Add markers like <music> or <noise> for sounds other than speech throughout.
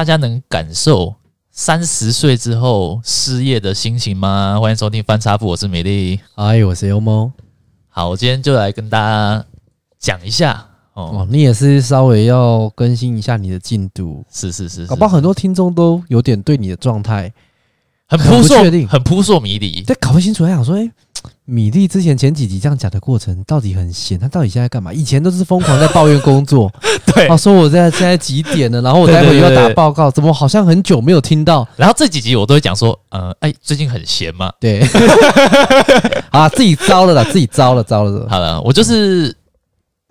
大家能感受三十岁之后失业的心情吗？欢迎收听翻差富，我是美丽，嗨，我是优猫。好，我今天就来跟大家讲一下哦，哦。你也是稍微要更新一下你的进度，是是是，是，搞不好很多听众都有点对你的状态很扑朔，很扑朔迷离，但搞不清楚，还想说，哎、欸。米粒之前前几集这样讲的过程到底很闲，他到底现在干嘛？以前都是疯狂在抱怨工作，<laughs> 对，啊，说我在现在几点了，然后我待会又要打报告，怎么好像很久没有听到？然后这几集我都会讲说，呃，哎，最近很闲嘛？对，<laughs> 啊，自己糟了啦，自己糟了，糟了。好了，我就是，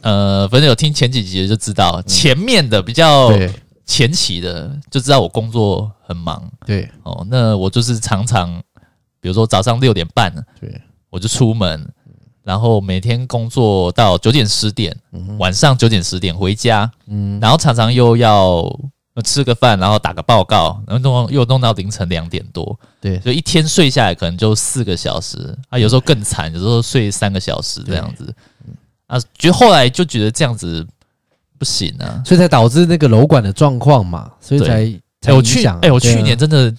呃，反正有听前几集的就知道，前面的比较前期的就知道我工作很忙，对，哦，那我就是常常，比如说早上六点半，对。我就出门，然后每天工作到九点十点，晚上九点十点回家，嗯然后常常又要吃个饭，然后打个报告，然后弄又弄到凌晨两点多，对，所以一天睡下来可能就四个小时啊，有时候更惨，有时候睡三个小时这样子，啊，觉后来就觉得这样子不行啊，所以才导致那个楼管的状况嘛，所以才才我去哎，我去年真的。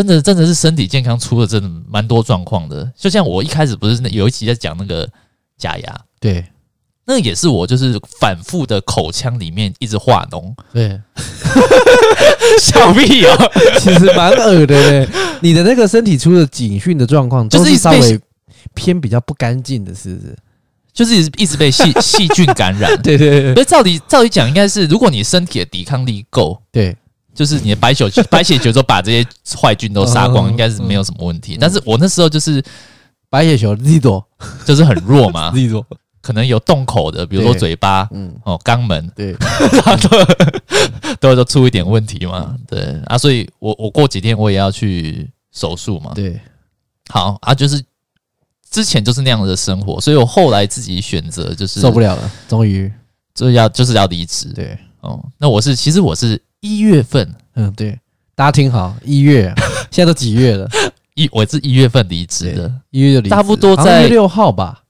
真的，真的是身体健康出了真的蛮多状况的。就像我一开始不是有一期在讲那个假牙，对，那也是我就是反复的口腔里面一直化脓，对，<laughs> 小屁哦，<laughs> 其实蛮恶的嘞。你的那个身体出了警讯的状况，就是稍微偏比较不干净的，是不是？就是一直被细 <laughs> 细菌感染，对对对。所以照理照理讲，应该是如果你身体的抵抗力够，对。就是你的白血球，白血球都把这些坏菌都杀光，应该是没有什么问题。但是我那时候就是白血球力多，就是很弱嘛，<laughs> 力多可能有洞口的，比如说嘴巴，嗯，哦，肛门，对，<laughs> 都都出一点问题嘛，对。啊，所以我我过几天我也要去手术嘛，对，好啊，就是之前就是那样的生活，所以我后来自己选择就是受不了了，终于。就是要就是要离职，对，哦，那我是其实我是。一月份，嗯，对，大家听好，一月，<laughs> 现在都几月了？一，我是一月份离职的，一月就离职，差不多在六号吧？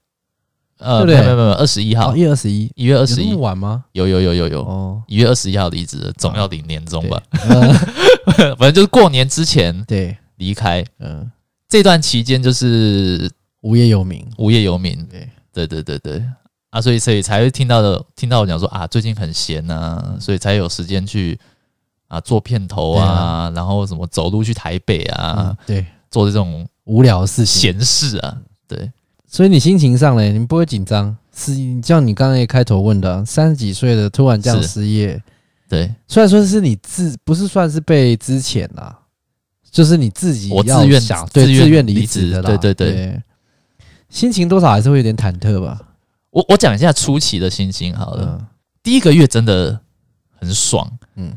呃，没有没有没有，二十一号，一月二十一，一月二十一，晚吗？有有有有有，哦，一月二十一号离职的，总要领年终吧？<laughs> 反正就是过年之前，对，离开，嗯，这段期间就是无业游民，无业游民，对，对对对对。啊，所以所以才会听到的，听到我讲说啊，最近很闲呐，所以才有时间去。啊，做片头啊，啊然后什么走路去台北啊，嗯、对，做这种无聊的事情、闲事啊，对。所以你心情上嘞，你不会紧张？是像你刚才开头问的，三十几岁的突然这样失业，对。虽然说是你自不是算是被资遣啦，就是你自己我自愿想对自愿离职的啦，对对对，对。心情多少还是会有点忐忑吧？我我讲一下初期的心情好了，嗯、第一个月真的。很爽，嗯，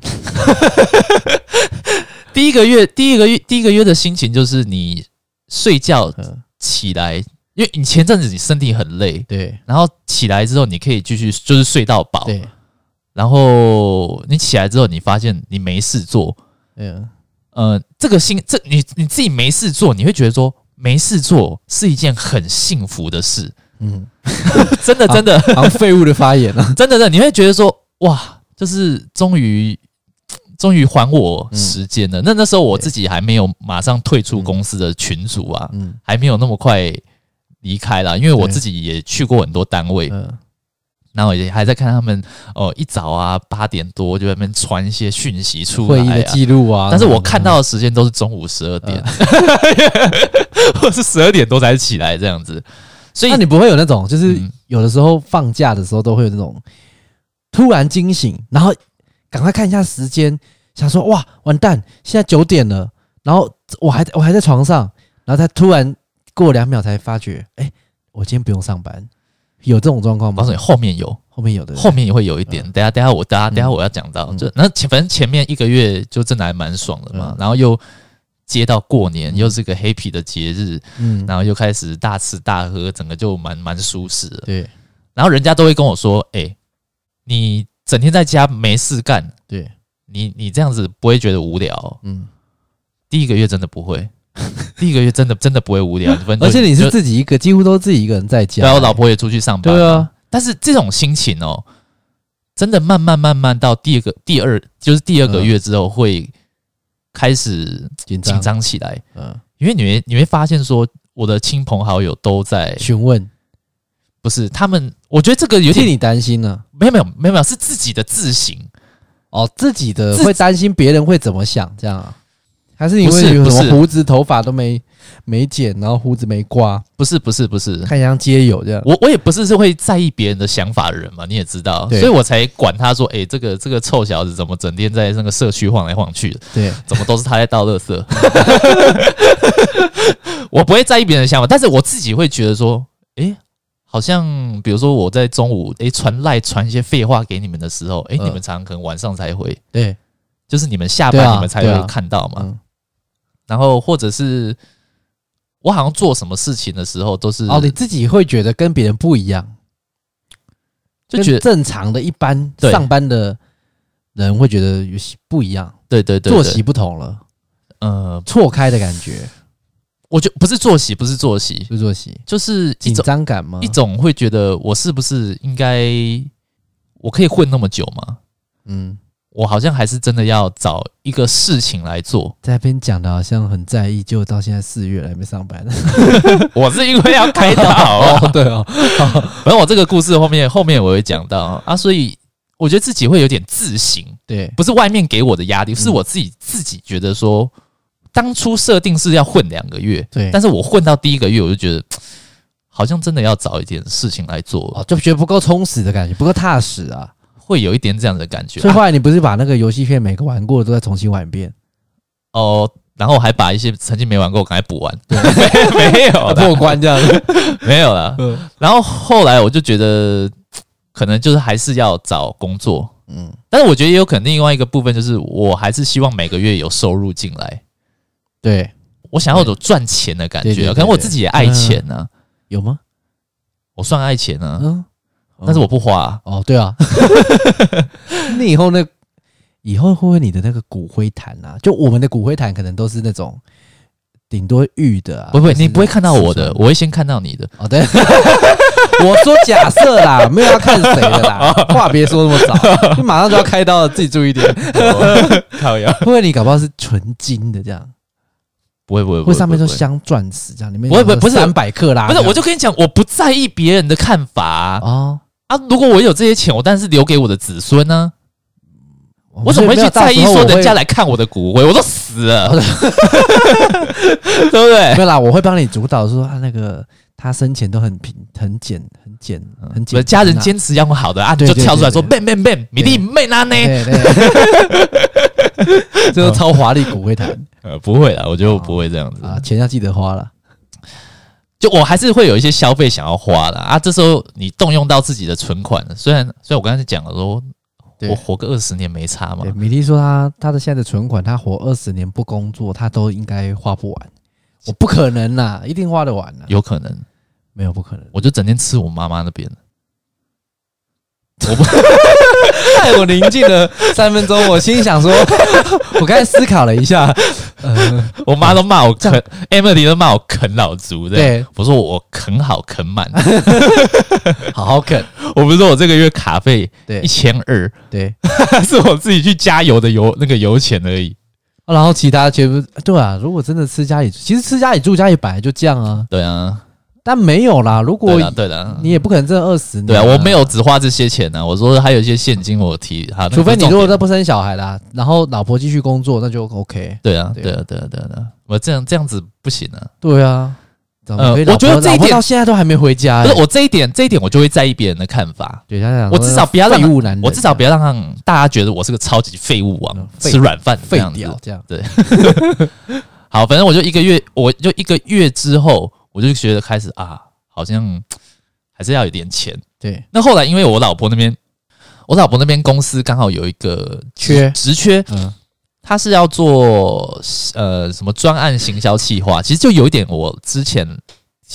<laughs> 第一个月，第一个月，第一个月的心情就是你睡觉起来，因为你前阵子你身体很累，对，然后起来之后你可以继续就是睡到饱，对，然后你起来之后你发现你没事做，嗯，呃，这个心，这你你自己没事做，你会觉得说没事做是一件很幸福的事，嗯，<laughs> 真的真的，好像废物的发言啊，<laughs> 真的真的，你会觉得说哇。就是终于，<tsk> 终于还我时间了。嗯、那那时候我自己还没有马上退出公司的群组啊，嗯、还没有那么快离开啦。因为我自己也去过很多单位，嗯、然后也还在看他们哦，一早啊八点多就在那边传一些讯息出来、啊，会议的记录啊。但是我看到的时间都是中午十二点，<laughs> 或是十二点多才起来这样子。所以那你不会有那种，就是有的时候放假的时候都会有那种。突然惊醒，然后赶快看一下时间，想说哇，完蛋，现在九点了。然后我还我还在床上，然后他突然过两秒才发觉，哎，我今天不用上班。有这种状况吗？告诉你，后面有，后面有的，后面也会有一点。等下，等下我，等下，等下我要讲到，就那前反正前面一个月就真的还蛮爽的嘛。然后又接到过年，又是个 happy 的节日，嗯，然后又开始大吃大喝，整个就蛮蛮舒适的。对，然后人家都会跟我说，哎。你整天在家没事干，对你，你这样子不会觉得无聊？嗯，第一个月真的不会，<laughs> 第一个月真的真的不会无聊。<laughs> 而且你是自己一个，几乎都自己一个人在家。对，我老婆也出去上班。对啊，但是这种心情哦，真的慢慢慢慢到第二个第二就是第二个月之后会开始紧张紧张起来，嗯，因为你会你会发现说我的亲朋好友都在询问，不是他们，我觉得这个有点替你担心呢，没有没有没有没有是自己的自省哦，自己的会担心别人会怎么想这样啊。还是因为有什么胡子头发都没没剪，然后胡子没刮？不是不是不是，看像街有这样。我我也不是是会在意别人的想法的人嘛，你也知道，所以我才管他说，哎，这个这个臭小子怎么整天在那个社区晃来晃去的？对，怎么都是他在倒垃圾？<laughs> 我不会在意别人的想法，但是我自己会觉得说，哎，好像比如说我在中午哎传赖传一些废话给你们的时候，哎，你们常常可能晚上才回，对，就是你们下班你们才会看到嘛。然后，或者是我好像做什么事情的时候，都是哦，你自己会觉得跟别人不一样，就觉得正常的一般上班的人会觉得有些不一样，对对对，作息不同了，呃，错开的感觉。我觉得不是作息，不是作息，不是作息，就是紧张感吗？一种会觉得我是不是应该我可以混那么久吗？嗯。我好像还是真的要找一个事情来做，在那边讲的好像很在意，就到现在四月了还没上班。<laughs> 我是因为要开导 <laughs> 哦，对哦，<laughs> 反正我这个故事后面后面我会讲到啊，所以我觉得自己会有点自省，对，不是外面给我的压力，是我自己自己觉得说，当初设定是要混两个月，对，但是我混到第一个月，我就觉得 <tsk> 好像真的要找一点事情来做，就觉得不够充实的感觉，不够踏实啊。会有一点这样的感觉，所以后来你不是把那个游戏片每个玩过的都再重新玩一遍？哦，然后还把一些曾经没玩过赶快补完，对，<laughs> 没有 <laughs> 破关这样。子 <laughs> 没有了。然后后来我就觉得，<tsk> 可能就是还是要找工作，嗯，但是我觉得也有可能另外一个部分就是，我还是希望每个月有收入进来，对，我想要有赚钱的感觉，可能我自己也爱钱呢，有吗？我算爱钱呢，嗯。但是我不花啊哦，对啊，<laughs> 那以后那以后会不会你的那个骨灰坛啊？就我们的骨灰坛可能都是那种顶多玉的啊，不会，你不会看到我的，我会先看到你的。哦，对，<laughs> 我说假设啦，没有要看谁的啦，<laughs> 话别说那么早，你马上就要开刀了，自己注意点。靠腰，会不会你搞不好是纯金的这样？不会不会，会上面都镶钻石这样，里面不会不会不是三百克啦，不是，我就跟你讲，我不在意别人的看法啊。啊！如果我有这些钱，我当然是留给我的子孙呢。我怎么会去在意说人家来看我的骨灰？我都死了，<laughs> 对不对？没有啦，我会帮你主导说啊那个他生前都很平、很简、很简、很简。家人坚持要用好的啊，就跳出来说 “bang bang bang”，米粒妹拿呢？<laughs> 这个超华丽骨灰坛。呃，不会啦，我觉得我不会这样子啊，钱要记得花了。就我还是会有一些消费想要花的啊，这时候你动用到自己的存款，虽然虽然我刚才讲了说，我活个二十年没差嘛。米粒说他他的现在的存款，他活二十年不工作，他都应该花不完。我不可能啦，一定花得完呐。有可能，没有不可能，我就整天吃我妈妈那边。我不，<laughs> 害我宁静了三分钟，我心想说，<laughs> 我刚才思考了一下，呃，我妈都骂我啃，Emily 都骂我啃老族，对，我说我啃好啃满，<laughs> 好好啃。我不是说我这个月卡费对一千二，对，是我自己去加油的油那个油钱而已，然后其他全部对啊。如果真的吃家里，其实吃家里住家里本来就这样啊，对啊。但没有啦，如果对的，你也不可能挣二十年。对啊，我没有只花这些钱呢。我说还有一些现金，我提哈。除非你如果再不生小孩啦，然后老婆继续工作，那就 OK。对啊，对啊，对啊，对啊，我这样这样子不行啊。对啊，呃，我觉得这一点到现在都还没回家。不是我这一点，这一点我就会在意别人的看法。对，我至少不要让我至少不要让大家觉得我是个超级废物王，吃软饭这样子。这样对。<laughs> 好，反正我就一个月，我就一个月之后，我就觉得开始啊。好像还是要有点钱，对。那后来因为我老婆那边，我老婆那边公司刚好有一个缺职缺，嗯，他是要做呃什么专案行销企划，其实就有一点我之前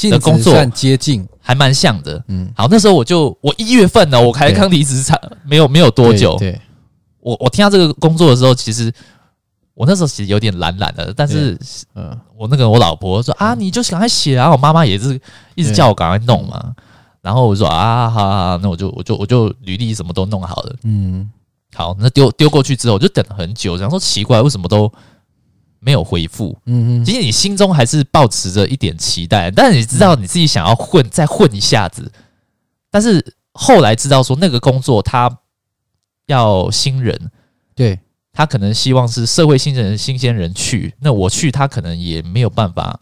的工作接近，还蛮像的，嗯。好，那时候我就我一月份呢，我才刚离职，差没有没有多久，对。我我听到这个工作的时候，其实。我那时候其实有点懒懒的，但是，嗯，我那个我老婆说啊，你就赶快写啊，我妈妈也是一直叫我赶快弄嘛。然后我说啊，好，好，好，那我就我就我就履历什么都弄好了。嗯，好，那丢丢过去之后，我就等了很久，想说奇怪，为什么都没有回复？嗯嗯，其实你心中还是抱持着一点期待，但是你知道你自己想要混，再混一下子。但是后来知道说那个工作他要新人，对，他可能希望是社会新人、新鲜人去，那我去他可能也没有办法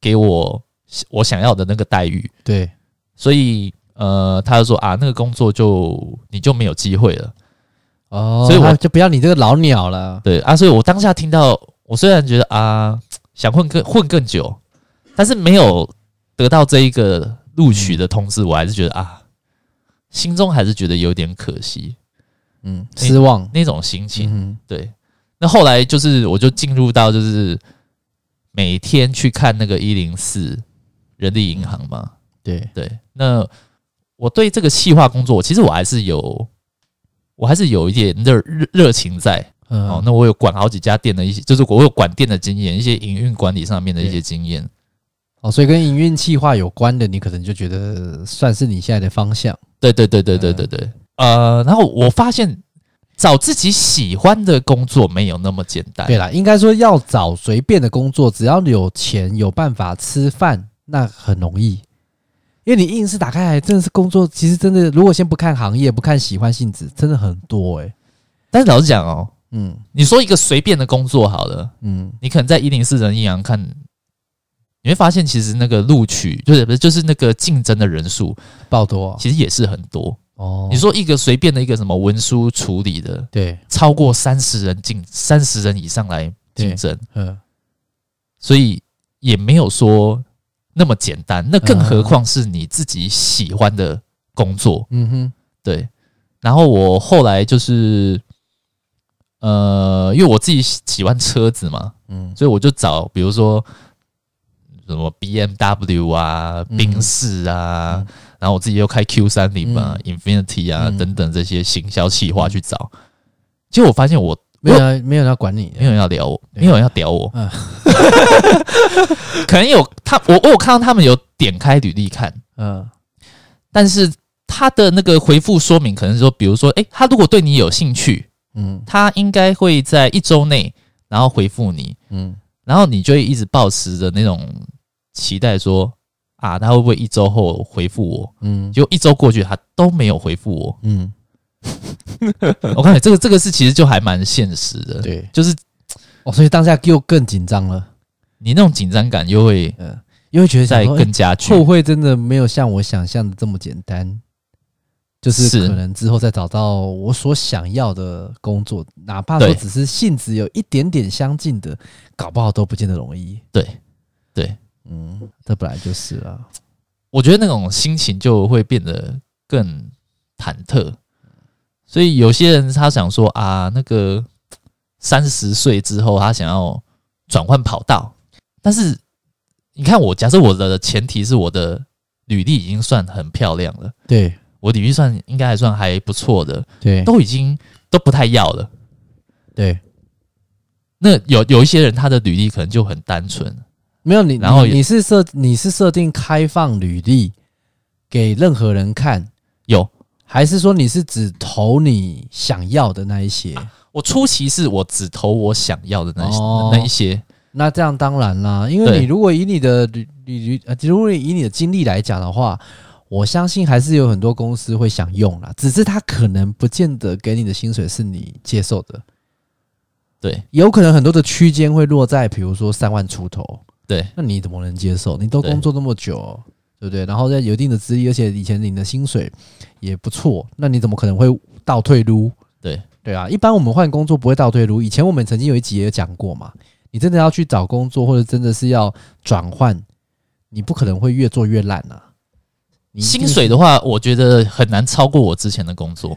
给我我想要的那个待遇，对。所以，呃，他就说啊，那个工作就你就没有机会了，哦，所以我就不要你这个老鸟了。对啊，所以我当下听到，我虽然觉得啊，想混更混更久，但是没有得到这一个录取的通知，我还是觉得啊，心中还是觉得有点可惜，嗯，失望那，那种心情。嗯、对，那后来就是我就进入到就是每天去看那个一零四人力银行嘛。对对，那我对这个企划工作，其实我还是有，我还是有一点热热热情在。嗯，哦，那我有管好几家店的一些，就是我有管店的经验，一些营运管理上面的一些经验。哦，所以跟营运企划有关的，你可能就觉得算是你现在的方向。对对对对对对对。嗯、呃，然后我发现找自己喜欢的工作没有那么简单。对啦，应该说要找随便的工作，只要有钱有办法吃饭，那很容易。因为你硬是打开来，真的是工作，其实真的，如果先不看行业，不看喜欢性质，真的很多诶、欸。但是老实讲哦，嗯，你说一个随便的工作好了，嗯，你可能在一零四人力银行看，你会发现其实那个录取就是不是就是那个竞争的人数爆多，其实也是很多哦。你说一个随便的一个什么文书处理的，对，超过三十人竞三十人以上来竞争，嗯，所以也没有说。那么简单，那更何况是你自己喜欢的工作。嗯哼，对。然后我后来就是，呃，因为我自己喜欢车子嘛，嗯，所以我就找，比如说什么 BMW 啊、宾士啊，然后我自己又开 Q 三零嘛、Infinity 啊等等这些行销企划去找。结果我发现我。没有人，没有人要管你，没有人要聊我，没有人要屌我。嗯，可能有他，我我有看到他们有点开履历看，嗯，但是他的那个回复说明可能是说，比如说，诶，他如果对你有兴趣，嗯，他应该会在一周内，然后回复你，嗯，然后你就会一直保持着那种期待，说啊，他会不会一周后回复我？嗯，就一周过去，他都没有回复我，嗯。<laughs> 我看你这个这个是其实就还蛮现实的，对，就是哦，所以当下又更紧张了，你那种紧张感又会，嗯，又会觉得在更加剧，会不会真的没有像我想象的这么简单？就是可能之后再找到我所想要的工作，哪怕说只是性质有一点点相近的，搞不好都不见得容易。对，嗯，这本来就是啊。我觉得那种心情就会变得更忐忑。所以有些人他想说啊，那个三十岁之后他想要转换跑道，但是你看我，假设我的前提是我的履历已经算很漂亮了，对，我履历算应该还算还不错的，对，都已经都不太要了，对。那有有一些人他的履历可能就很单纯，没有你，然后你是设你是设定开放履历给任何人看，有。还是说你是只投你想要的那一些？啊、我初期是我只投我想要的那那一些。那这样当然啦，因为你如果以你的履履履呃，如果以你的经历来讲的话，我相信还是有很多公司会想用啦，只是他可能不见得给你的薪水是你接受的。对，有可能很多的区间会落在比如说三万出头。对，那你怎么能接受？你都工作那么久。对不对？然后在有一定的资历，而且以前领的薪水也不错，那你怎么可能会倒退撸？对对啊，一般我们换工作不会倒退撸。以前我们曾经有一集也讲过嘛，你真的要去找工作，或者真的是要转换，你不可能会越做越烂啊。薪水的话，我觉得很难超过我之前的工作。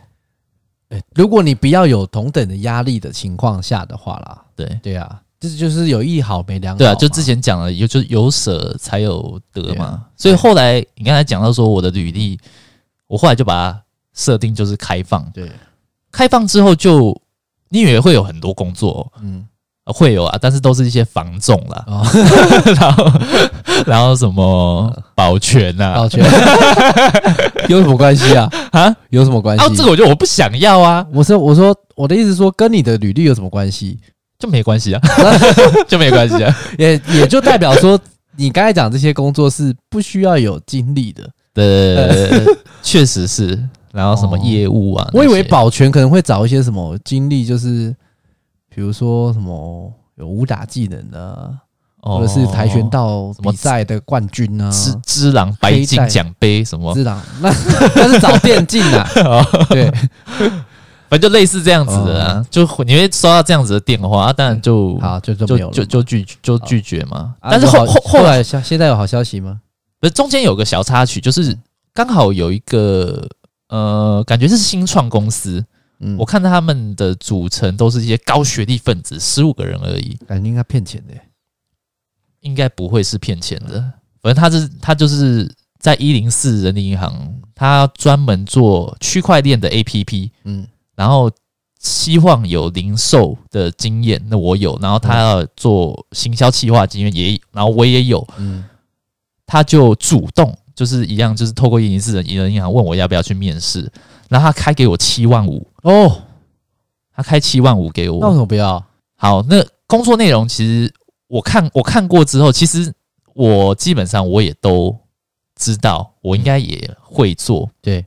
如果你不要有同等的压力的情况下的话啦，对对啊。就是就是有一好没两好，对啊，就之前讲了，有就是有舍才有得嘛，所以后来你刚才讲到说我的履历，我后来就把它设定就是开放，对，开放之后就你以为会有很多工作，嗯，会有啊，但是都是一些房仲啦，哦、<laughs> 然后然后什么保全呐、啊，保全。<laughs> 有什么关系啊？<laughs> 啊，有什么关系？啊，这个我觉得我不想要啊。我说我说我的意思是说，跟你的履历有什么关系？就没关系啊，<laughs> 就没关系啊，也也就代表说，你刚才讲这些工作是不需要有经历的。对，确实是。然后什么业务啊？我以为保全可能会找一些什么经历，就是。比如说什么有武打技能的，或者是跆拳道比赛的冠军啊，之之狼白金奖杯什么？之狼那 <laughs> 那是找电竞啊，<laughs> 对，反正就类似这样子的啊，就你会收到这样子的电话，当然就好就就就就拒就拒绝嘛。但是后后后来现现在有好消息吗？不是中间有个小插曲，就是刚好有一个呃，感觉是新创公司。嗯，我看到他们的组成都是一些高学历分子，十五个人而已，感觉应该骗钱的，应该不会是骗钱的。反正他是他就是在一零四人力银行，他专门做区块链的 APP，嗯，然后希望有零售的经验，那我有，然后他要做行销企划经验也，然后我也有，嗯，他就主动就是一样，就是透过一零四人人银行问我要不要去面试。然后他开给我七万五哦，他开七万五给我，那为什么不要？好，那工作内容其实我看我看过之后，其实我基本上我也都知道，我应该也会做，对。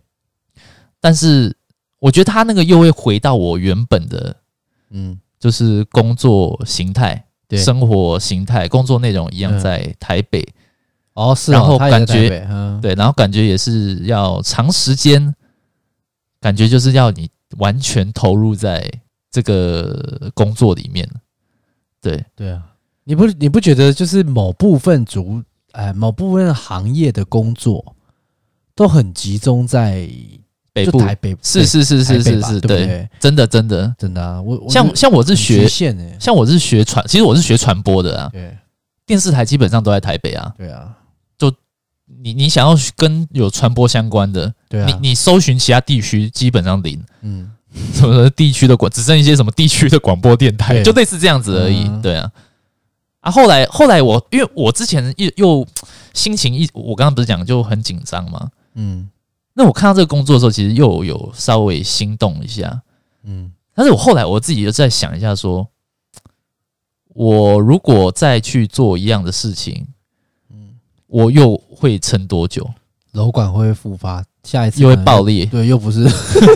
但是我觉得他那个又会回到我原本的，嗯，就是工作形态、对。生活形态、工作内容一样，在台北。哦，是，然后感觉对，然后感觉也是要长时间。感觉就是要你完全投入在这个工作里面，对。对啊，你不你不觉得就是某部分族哎，某部分行业的工作都很集中在北部台北，是是是是是是，对，真的真的。真的啊，我像像我是学像我是学传，其实我是学传播的啊，对，电视台基本上都在台北啊，对啊。就你你想要跟有传播相关的，对啊，你你搜寻其他地区基本上零，嗯，<laughs> 什么地区的广只剩一些什么地区的广播电台，就类似这样子而已，对啊。啊，后来后来我因为我之前又又心情一，我刚刚不是讲就很紧张嘛，嗯，那我看到这个工作的时候，其实又有稍微心动一下，嗯，但是我后来我自己又在想一下，说，我如果再去做一样的事情。嗯我又会撑多久？楼管会复发，下一次又会爆裂。对，又不是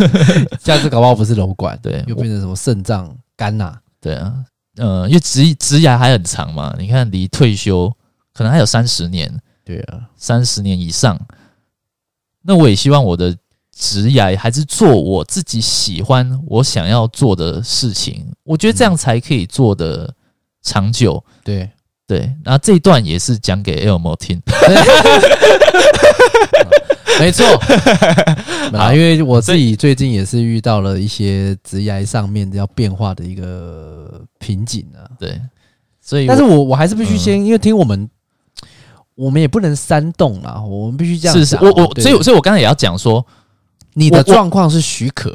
<laughs> 下一次搞不好不是楼管，对，又变成什么肾脏、肝呐？对啊，嗯，因为职职涯还很长嘛，你看离退休可能还有三十年，对啊，三十年以上。那我也希望我的职涯还是做我自己喜欢、我想要做的事情，我觉得这样才可以做的长久。对。对，那这一段也是讲给 Elmo 听，<laughs> 没错 <laughs> 啊，因为我自己最近也是遇到了一些职业上面要变化的一个瓶颈啊。对，所以，但是我我还是必须先，因为听我们，我们也不能煽动啦，我们必须这样。是是，我我，所以所以我刚才也要讲说，你的状况是许可，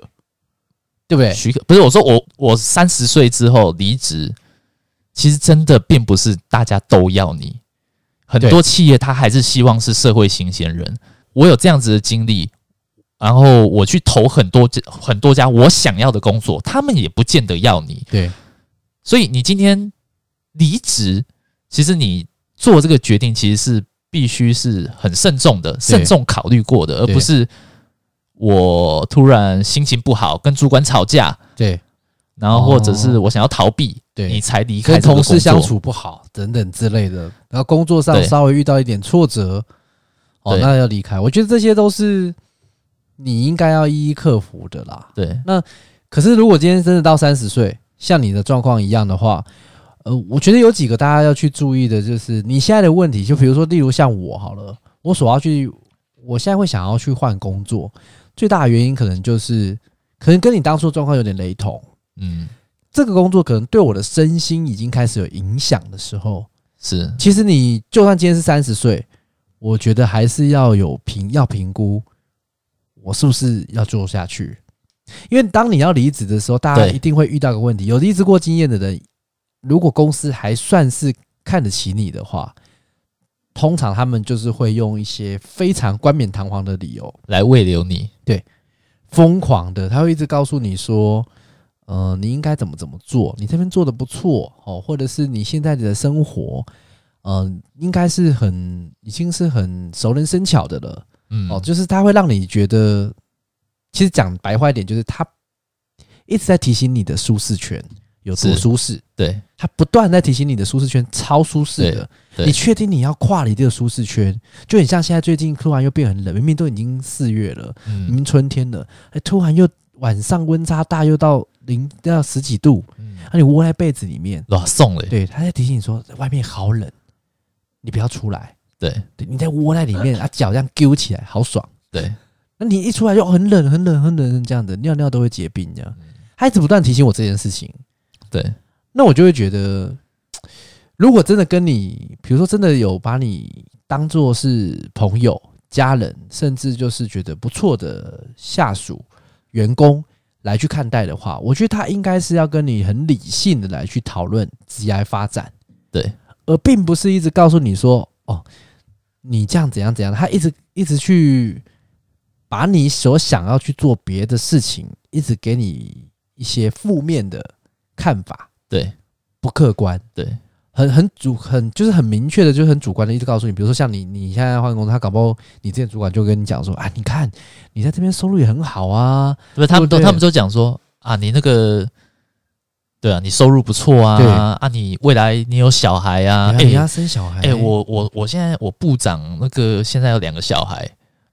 对不对？许可不是我说我我三十岁之后离职。其实真的并不是大家都要你，很多企业他还是希望是社会新鲜人。我有这样子的经历，然后我去投很多很多家我想要的工作，他们也不见得要你。对，所以你今天离职，其实你做这个决定其实是必须是很慎重的、慎重考虑过的，而不是我突然心情不好跟主管吵架，对，然后或者是我想要逃避。对，你才离开，跟同事相处不好等等之类的，然后工作上稍微遇到一点挫折，哦，那要离开。我觉得这些都是你应该要一一克服的啦。对，那可是如果今天真的到三十岁，像你的状况一样的话，呃，我觉得有几个大家要去注意的，就是你现在的问题，就比如说，例如像我好了，我所要去，我现在会想要去换工作，最大的原因可能就是，可能跟你当初状况有点雷同，嗯。这个工作可能对我的身心已经开始有影响的时候，是。其实你就算今天是三十岁，我觉得还是要有评要评估，我是不是要做下去？因为当你要离职的时候，大家一定会遇到个问题。有离职过经验的人，如果公司还算是看得起你的话，通常他们就是会用一些非常冠冕堂皇的理由来慰留你。对，疯狂的，他会一直告诉你说，呃，你应该怎么怎么做，你这边做的不错哦，或者是你现在的生活，嗯、呃，应该是很已经是很熟能生巧的了。嗯，哦，就是他会让你觉得，其实讲白话一点，就是他一直在提醒你的舒适圈有多舒适。对，他不断在提醒你的舒适圈超舒适的。你确定你要跨离这个舒适圈？就很像现在最近突然又变很冷，明明都已经四月了，明明春天了，哎，突然又晚上温差大，又到零到十几度，那你窝在被子里面，哇，送了。对，他在提醒你说，外面好冷，你不要出来。对，对，你在窝在里面，<laughs> 啊，脚这样揪起来，好爽。对，那你一出来就很冷，很冷，很冷，这样子尿尿都会结冰，这样。他一直不断提醒我这件事情。对，那我就会觉得，如果真的跟你，比如说真的有把你当做是朋友、家人，甚至就是觉得不错的下属、员工来去看待的话，我觉得他应该是要跟你很理性的来去讨论职业发展。对，而并不是一直告诉你说，哦。你这样怎样怎样？他一直一直去把你所想要去做别的事情，一直给你一些负面的看法，对，不客观，对，很很主很就是很明确的，就是很主观的，一直告诉你，比如说像你你现在换工作，他搞不好你之前主管就跟你讲说啊，你看你在这边收入也很好啊，不是他们都他们都讲说啊，你那个。对啊，你收入不错啊，对啊，你未来你有小孩啊，哎，你要生小孩，哎，我我我现在我部长那个现在有两个小孩，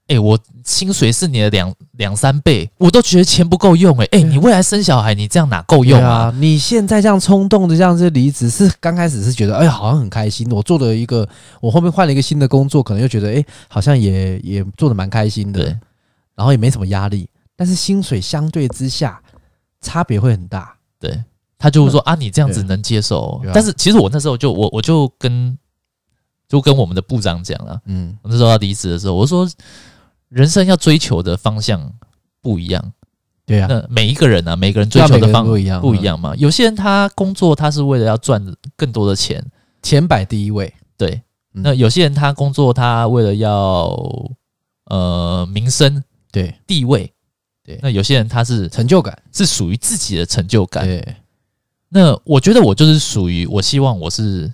哎，我薪水是你的两两三倍，我都觉得钱不够用，哎，哎，你未来生小孩，你这样哪够用啊？你现在这样冲动的这样子离职，是刚开始是觉得哎，好像很开心，我做了一个，我后面换了一个新的工作，可能又觉得哎，好像也也做的蛮开心的，然后也没什么压力，但是薪水相对之下差别会很大，对。他就会说啊，你这样子能接受？但是其实我那时候就我我就跟就跟我们的部长讲了，嗯，我那时候要离职的时候，我说人生要追求的方向不一样，对啊，那每一个人啊，每个人追求的方向不一样，不一样嘛。有些人他工作他是为了要赚更多的钱，钱摆第一位，对。那有些人他工作他为了要呃名声，对，地位，对。那有些人他是成就感，是属于自己的成就感，对。那我觉得我就是属于，我希望我是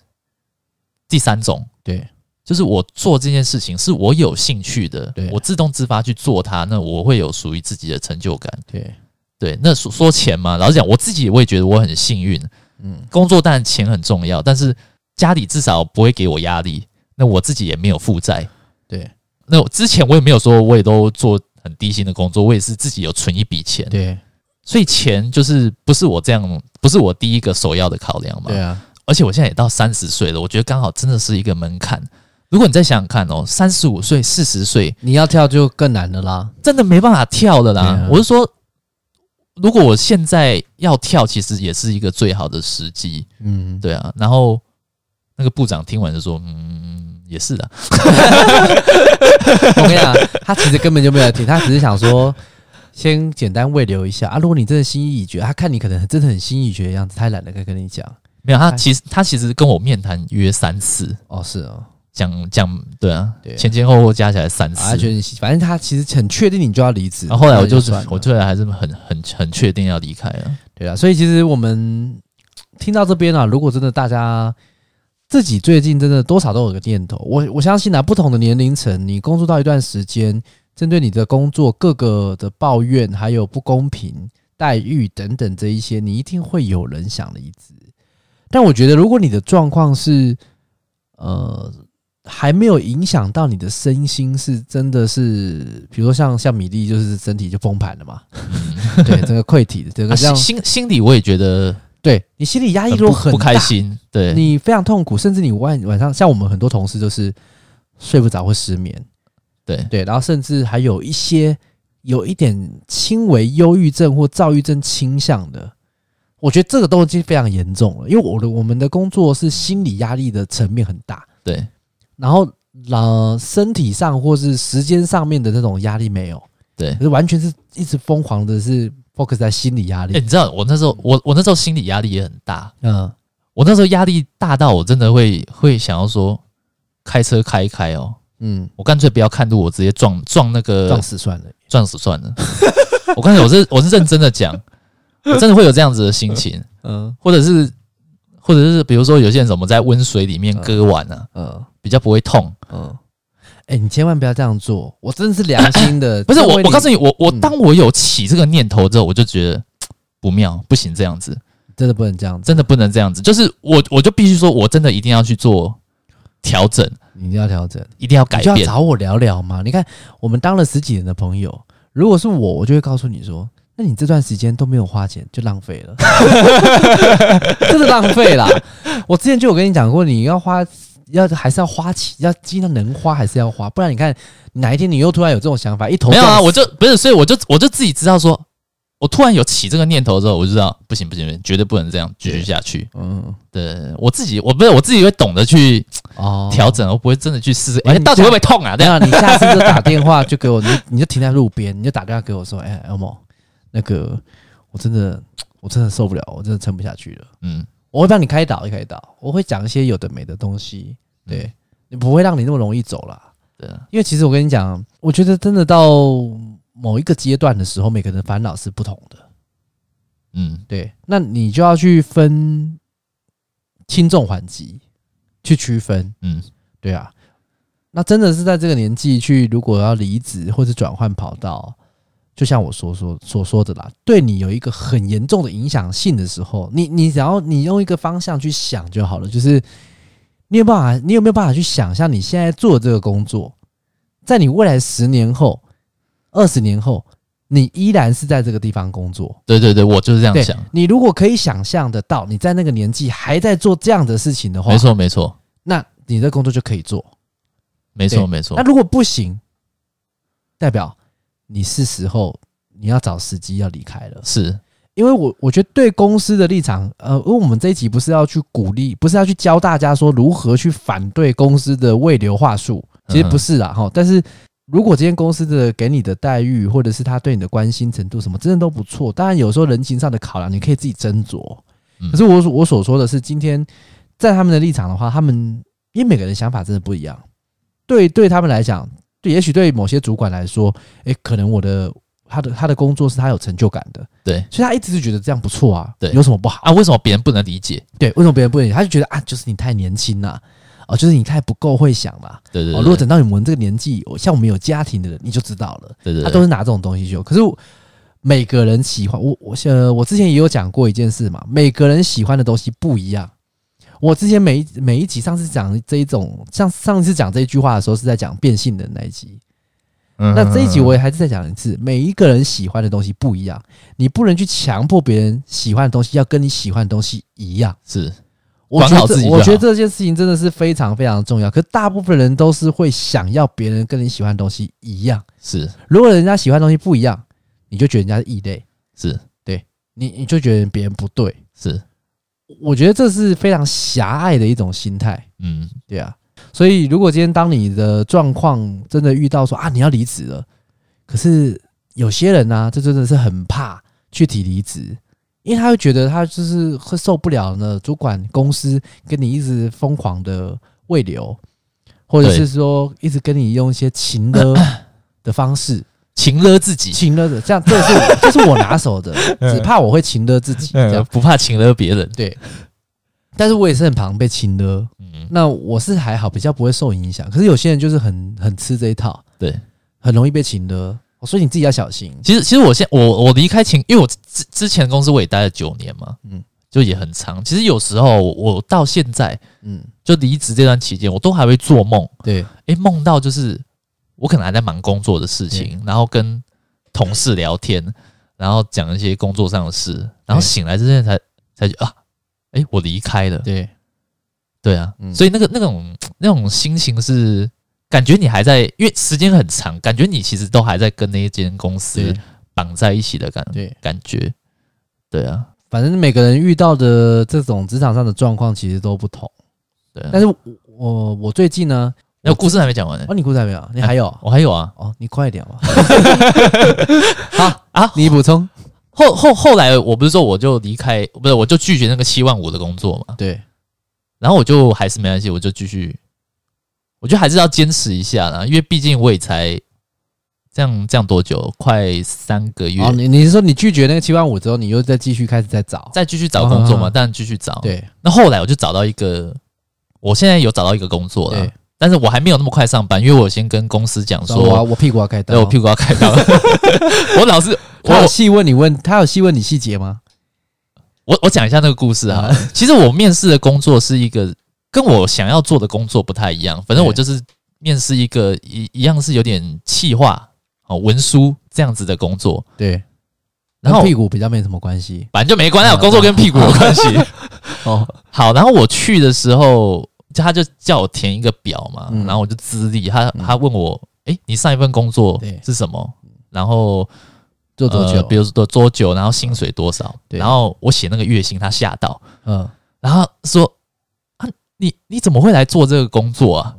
第三种，对，就是我做这件事情是我有兴趣的，对，我自动自发去做它，那我会有属于自己的成就感，对，对。那说说钱嘛，老实讲，我自己我也觉得我很幸运，嗯，工作当然钱很重要，但是家里至少不会给我压力，那我自己也没有负债，对。那之前我也没有说我也都做很低薪的工作，我也是自己有存一笔钱，对。所以钱就是不是我这样，不是我第一个首要的考量嘛？对啊，而且我现在也到三十岁了，我觉得刚好真的是一个门槛。如果你再想想看哦，三十五岁、四十岁，你要跳就更难了啦，真的没办法跳的啦。啊、我是说，如果我现在要跳，其实也是一个最好的时机。嗯，对啊。然后那个部长听完就说：“嗯，也是的。<laughs> ”我跟你讲，他其实根本就没有听，他只是想说。先简单慰留一下啊！如果你真的心意已决，他看你可能真的很心意已决的样子，他懒得跟跟你讲。没有，他其实他其实跟我面谈约三次哦，是哦，讲讲对啊，对，前前后后加起来三次。他觉得反正他其实很确定你就要离职。然后后来我就是我后来还是很很很确定要离开了。对啊，所以其实我们听到这边啊，如果真的大家自己最近真的多少都有个念头，我我相信啊，不同的年龄层，你工作到一段时间。针对你的工作各个的抱怨，还有不公平待遇等等这一些，你一定会有人想离职。但我觉得，如果你的状况是，呃，还没有影响到你的身心，是真的是，比如说像像米粒，就是身体就崩盘了嘛，对，这个溃体的，这个心心里我也觉得，对你心理压抑都很不开心，对你非常痛苦，甚至你晚晚上，像我们很多同事就是睡不着会失眠。对对，然后甚至还有一些有一点轻微忧郁症或躁郁症倾向的，我觉得这个都已经非常严重了。因为我的我们的工作是心理压力的层面很大，对。然后呃，身体上或是时间上面的那种压力没有，对，是完全是一直疯狂的是 focus 在心理压力。欸，你知道我那时候我我那时候心理压力也很大，嗯。我那时候压力大到我真的会会想要说，开车开一开哦，嗯，我干脆不要看路，我直接撞撞那个撞死算了，撞死算了。我刚才我是我是认真的讲，我真的会有这样子的心情，嗯，或者是或者是比如说有些人怎么在温水里面割腕呢，嗯，比较不会痛，嗯。哎、欸，你千万不要这样做！我真的是良心的，<coughs> 不是我。我告诉你，我我当我有起这个念头之后，我就觉得不妙，不行，这样子真的不能这样子，真的不能这样子。就是我，我就必须说，我真的一定要去做调整，你一定要调整，一定要改变。就要找我聊聊嘛。你看，我们当了十几年的朋友，如果是我，我就会告诉你说，那你这段时间都没有花钱，就浪费了，<laughs> 真的浪费啦。我之前就有跟你讲过，你要花。要还是要花钱，要尽量能花还是要花，不然你看哪一天你又突然有这种想法，一头没有啊，我就不是，所以我就我就自己知道说，我突然有起这个念头之后，我就知道不行不行，绝对不能这样继续下去。嗯，对我自己，我不是我自己会懂得去哦调整，我不会真的去试试，哎、欸，到底会不会痛啊？对啊，你下次就打电话就给我，你你就停在路边，你就打电话给我说，哎、欸，Elmo，那个我真的我真的受不了，我真的撑不下去了。嗯。我会帮你开导，一开导，我会讲一些有的没的东西，对、嗯、你不会让你那么容易走了。对，因为其实我跟你讲，我觉得真的到某一个阶段的时候，每个人的烦恼是不同的。嗯，对，那你就要去分轻重缓急去区分。嗯，对啊，那真的是在这个年纪去，如果要离职或者转换跑道。就像我所说所说的啦，对你有一个很严重的影响性的时候，你你只要你用一个方向去想就好了，就是你有办法，你有没有办法去想象你现在做的这个工作，在你未来十年后、二十年后，你依然是在这个地方工作？对对对，我就是这样想。你如果可以想象得到你在那个年纪还在做这样的事情的话，没错没错，那你的工作就可以做。没错没错。那如果不行，代表。你是时候你要找时机要离开了，是因为我我觉得对公司的立场，呃，因为我们这一集不是要去鼓励，不是要去教大家说如何去反对公司的未留话术，其实不是啦哈。但是如果今天公司的给你的待遇，或者是他对你的关心程度什么，真的都不错。当然有时候人情上的考量，你可以自己斟酌。可是我我所说的是，今天在他们的立场的话，他们因为每个人想法真的不一样，对对他们来讲。对，也许对某些主管来说，诶，可能我的他的他的工作是他有成就感的，对，所以他一直是觉得这样不错啊，对，有什么不好啊？为什么别人不能理解？对，为什么别人不能理解？他就觉得啊，就是你太年轻了，哦，就是你太不够会想了，对对，对。哦，如果等到你们这个年纪，像我们有家庭的人，你就知道了，对对，对。他都是拿这种东西去。可是每个人喜欢我，我呃，我之前也有讲过一件事嘛，每个人喜欢的东西不一样。我之前每一每一集上次讲这一种，像上次讲这一句话的时候，是在讲变性的那一集。嗯那这一集我也还是再讲一次，每一个人喜欢的东西不一样，你不能去强迫别人喜欢的东西要跟你喜欢的东西一样。是，我觉得我觉得这件事情真的是非常非常重要。可大部分人都是会想要别人跟你喜欢的东西一样。是，如果人家喜欢的东西不一样，你就觉得人家是异类。是，对你你就觉得别人不对。是，我觉得这是非常狭隘的一种心态。嗯，对啊。所以，如果今天当你的状况真的遇到说啊，你要离职了，可是有些人呢、啊，这真的是很怕去提离职，因为他会觉得他就是会受不了呢。主管公司跟你一直疯狂的慰留，或者是说一直跟你用一些情的 <clears throat> 的方式，情勒自己，情勒的这样，这是 <laughs> 这是我拿手的，只怕我会情勒自己，这样不怕情勒别人。对。但是我也是很怕被情勒，嗯，那我是还好，比较不会受影响。可是有些人就是很很吃这一套，对，很容易被情勒，所以你自己要小心。其实，其实我现我我离开情，因为我之之前公司我也待了九年嘛，嗯，就也很长。其实有时候我到现在，嗯，就离职这段期间，我都还会做梦，对，诶，梦到就是我可能还在忙工作的事情，然后跟同事聊天，然后讲一些工作上的事，然后醒来之前才才觉得啊。哎，我离开了。对，对啊，嗯、所以那个那种那种心情是感觉你还在，因为时间很长，感觉你其实都还在跟那一间公司绑在一起的感觉。感觉，对啊，反正每个人遇到的这种职场上的状况其实都不同。对、啊，但是我我，我最近呢，那故事还没讲完呢。哦，你故事还没有？你还有？我还有啊。哦，你快一点吧。<laughs> 好啊，<laughs> 你补充。后后后来，我不是说我就离开，不是我就拒绝那个七万五的工作嘛？对。然后我就还是没关系，我就继续，我觉得还是要坚持一下啦，因为毕竟我也才这样这样多久，快三个月。哦，你你是说你拒绝那个七万五之后，你又再继续开始再找，再继续找工作嘛？当然继续找。对，那后来我就找到一个，我现在有找到一个工作了。对。但是我还没有那么快上班，因为我先跟公司讲说，我我屁股要开刀，对，我屁股要开刀。<laughs> 我老是，我有细问你问，他有细问你细节吗？我我讲一下那个故事哈。其实我面试的工作是一个跟我想要做的工作不太一样，反正我就是面试一个一一样是有点企划哦文书这样子的工作。对，然后屁股比较没什么关系，反正就没关系，工作跟屁股有关系。<laughs> 哦，好，然后我去的时候。就他就叫我填一个表嘛，嗯、然后我就资历，他他问我，诶、欸，你上一份工作是什么？然后做多久、呃？比如说多久？然后薪水多少？然后我写那个月薪，他吓到，嗯，然后说啊，你你怎么会来做这个工作啊？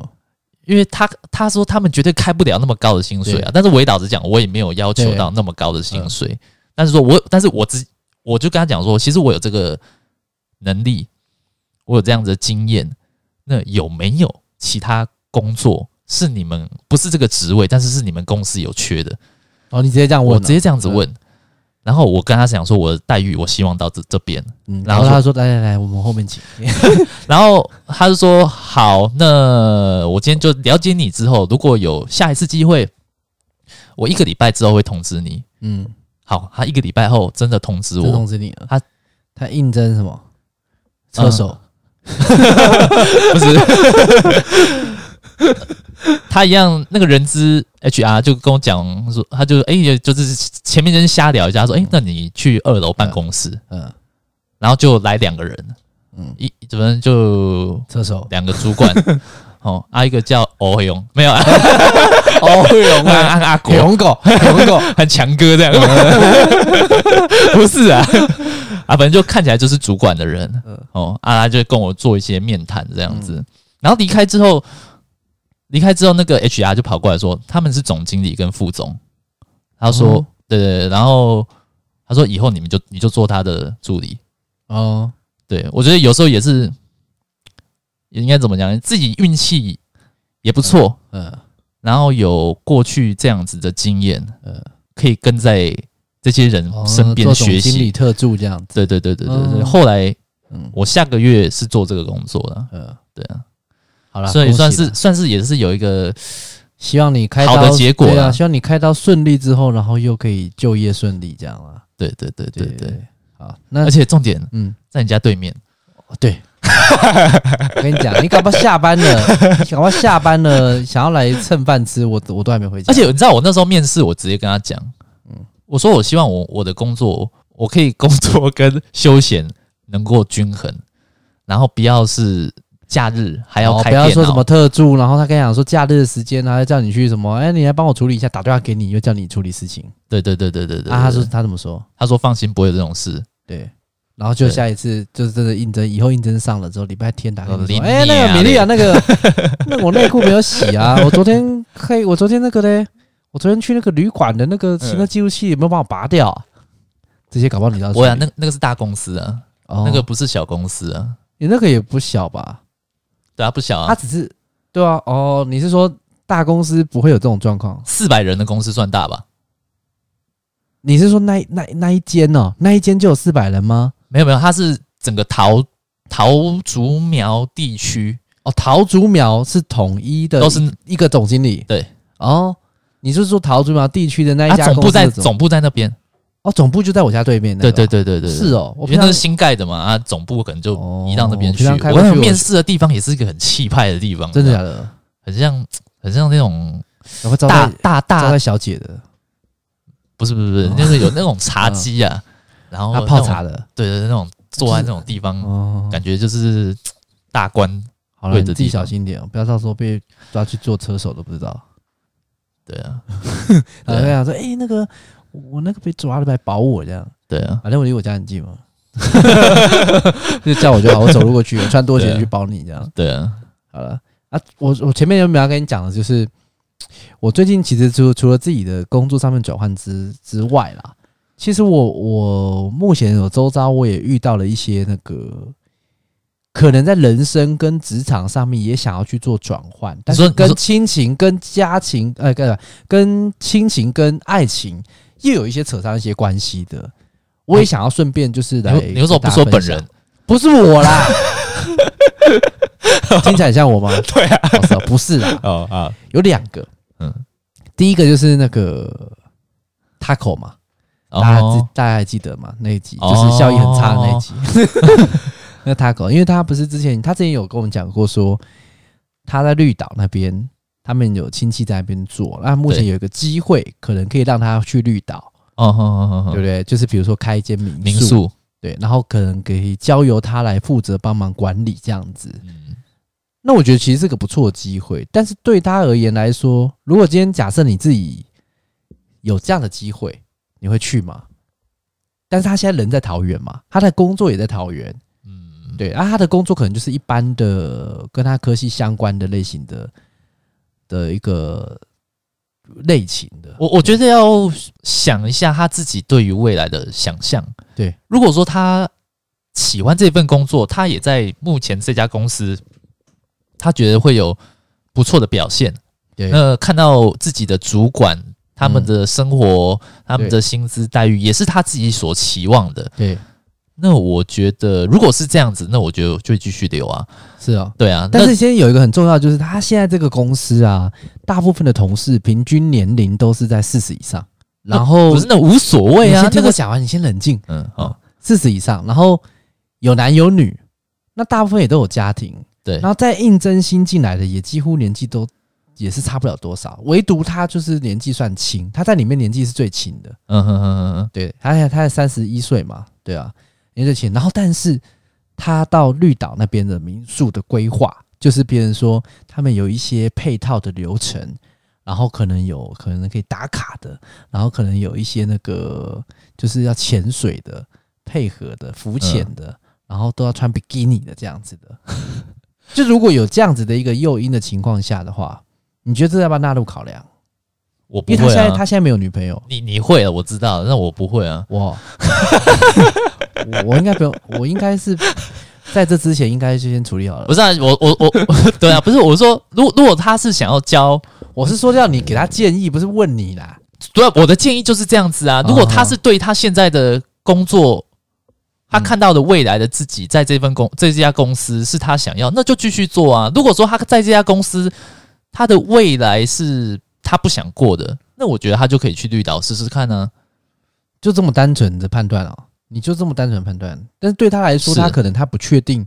因为他他说他们绝对开不了那么高的薪水啊，但是我也老实讲，我也没有要求到那么高的薪水，但是说我，但是我只我就跟他讲说，其实我有这个能力，我有这样子的经验。那有没有其他工作是你们不是这个职位，但是是你们公司有缺的？哦，你直接这样问，我直接这样子问。嗯、然后我跟他讲说，我的待遇我希望到这这边。嗯，然后他说：“来来来，我们后面请。<laughs> ”然后他就说：“好，那我今天就了解你之后，如果有下一次机会，我一个礼拜之后会通知你。”嗯，好，他一个礼拜后真的通知我，通知你了。他他应征什么？车手。嗯 <laughs> 不是，<laughs> 他一样那个人资 HR 就跟我讲说，他就哎、欸，就是前面人瞎聊一下，说哎、欸，那你去二楼办公室，嗯，然后就来两个人，嗯，一怎么就厕所。两个主管，<laughs> 哦，啊一个叫欧勇，没有，欧勇啊，阿国。勇狗，勇狗，很强哥这样，不是啊。啊，反正就看起来就是主管的人，哦，啊，拉就跟我做一些面谈这样子，然后离开之后，离开之后，那个 HR 就跑过来说，他们是总经理跟副总，他说，哦、对，对对，然后他说以后你们就你就做他的助理，哦，对，我觉得有时候也是，应该怎么讲，自己运气也不错，嗯，然后有过去这样子的经验，嗯，可以跟在。这些人身边学习，经理特助这样子。对对对对对对。后来，嗯，我下个月是做这个工作的。嗯，对啊。好了，所以算是算是也是有一个希望你开刀好的结果啊，希望你开刀顺利之后，然后又可以就业顺利这样啊。对对对对对。好，那而且重点，嗯，在你家对面。对。<laughs> 我跟你讲，你搞不好下班了，<laughs> 搞不好下班了，想要来蹭饭吃，我我都还没回家。而且你知道，我那时候面试，我直接跟他讲。我说，我希望我我的工作，我可以工作跟休闲能够均衡，然后不要是假日还要开不要说什么特助，然后他跟你讲说假日的时间，然后叫你去什么，哎，你来帮我处理一下，打电话给你，又叫你处理事情。对对对对对对。啊，他说他怎么说？他说放心，不会有这种事。对，然后就下一次就是真的应征，以后应征上了之后，礼拜天打给你说，哎，那个米莉亚，那个 <laughs> 那我内裤没有洗啊，我昨天黑，我昨天那个嘞。我昨天去那个旅馆的那个行车记录器有没有帮我拔掉？啊？这些搞不好你知道。我呀，那那个是大公司啊，哦、那个不是小公司啊。你那个也不小吧？对啊，不小啊。他只是对啊，哦，你是说大公司不会有这种状况？四百人的公司算大吧？你是说那那那一间哦？那一间就有四百人吗？没有没有，它是整个桃桃竹苗地区哦，桃竹苗是统一的，都是一个总经理。对哦。你是说桃竹苗地区的那一家？总部在总部在那边哦，总部就在我家对面。对对对对对，是哦，因为那是新盖的嘛，啊，总部可能就移到那边去。我那面试的地方也是一个很气派的地方，真的假的？很像很像那种大大大招待小姐的，不是不是不是，就是有那种茶几啊，<laughs> 然后泡茶的，对对，那种坐在那种地方，感觉就是大官。好了，你自己小心点，不要到时候被抓去做车手都不知道。<laughs> 对啊，然后他讲说：“哎，那个我那个被抓了，来保我这样。”对啊，反正我离我家很近嘛，<laughs> <laughs> 就叫我就好，我走路过去，我穿拖鞋去保你这样。对啊，好了。啊，我我前面有没有跟你讲的，就是我最近其实除除了自己的工作上面转换之之外啦，其实我我目前有周遭我也遇到了一些那个可能在人生跟职场上面也想要去做转换，但是跟亲情、跟家情，呃，跟跟亲情、跟爱情又有一些扯上一些关系的。我也想要顺便就是来，你为什么不说本人？不是我啦，<laughs> 听起来像我吗？<laughs> 对啊，不是啦。哦啊，有两个，嗯，第一个就是那个 Taco 嘛，大家大家还记得吗？那一集就是效益很差的那一集。<laughs> 那 Taco，因为他不是之前他之前有跟我们讲过，说他在绿岛那边，他们有亲戚在那边做，那目前有一个机会，可能可以让他去绿岛。哦，哦哦哦，对不对？就是比如说开一间民宿，民宿，对，然后可能可以交由他来负责帮忙管理这样子。嗯，那我觉得其实是个不错的机会，但是对他而言来说，如果今天假设你自己有这样的机会，你会去吗？但是他现在人在桃园嘛，他的工作也在桃园，嗯，对，啊，他的工作可能就是一般的跟他科系相关的类型的的一个。类型的，我我觉得要想一下他自己对于未来的想象。对，如果说他喜欢这份工作，他也在目前这家公司，他觉得会有不错的表现。对，那看到自己的主管他们的生活、嗯、他们的薪资待遇，也是他自己所期望的。对。那我觉得，如果是这样子，那我觉得就会继续留啊。是啊，对啊。但是现在有一个很重要，就是他现在这个公司啊，大部分的同事平均年龄都是在四十以上。然后不是那无所谓啊。先听我讲完，你先冷静。嗯，好，四十以上，然后有男有女，那大部分也都有家庭。对。然后再应征新进来的，也几乎年纪都也是差不了多少，唯独他就是年纪算轻，他在里面年纪是最轻的。嗯哼哼哼哼，对，他他才三十一岁嘛，对啊。没这钱，然后但是他到绿岛那边的民宿的规划，就是别人说他们有一些配套的流程，然后可能有可能可以打卡的，然后可能有一些那个就是要潜水的、配合的、浮潜的，嗯、然后都要穿比基尼的这样子的。就如果有这样子的一个诱因的情况下的话，你觉得这要不要纳入考量？我不会、啊，因为他现在他现在没有女朋友，你你会啊？我知道，那我不会啊，我。我应该不用，我应该是 <laughs> 在这之前应该就先处理好了。不是啊，我我我，<laughs> 对啊，不是我说，如果如果他是想要教，我是说要你给他建议，不是问你啦。对啊，我的建议就是这样子啊。如果他是对他现在的工作，他看到的未来的自己，在这份公这家公司是他想要，那就继续做啊。如果说他在这家公司，他的未来是他不想过的，那我觉得他就可以去绿岛试试看呢。就这么单纯的判断啊。你就这么单纯判断，但是对他来说，他可能他不确定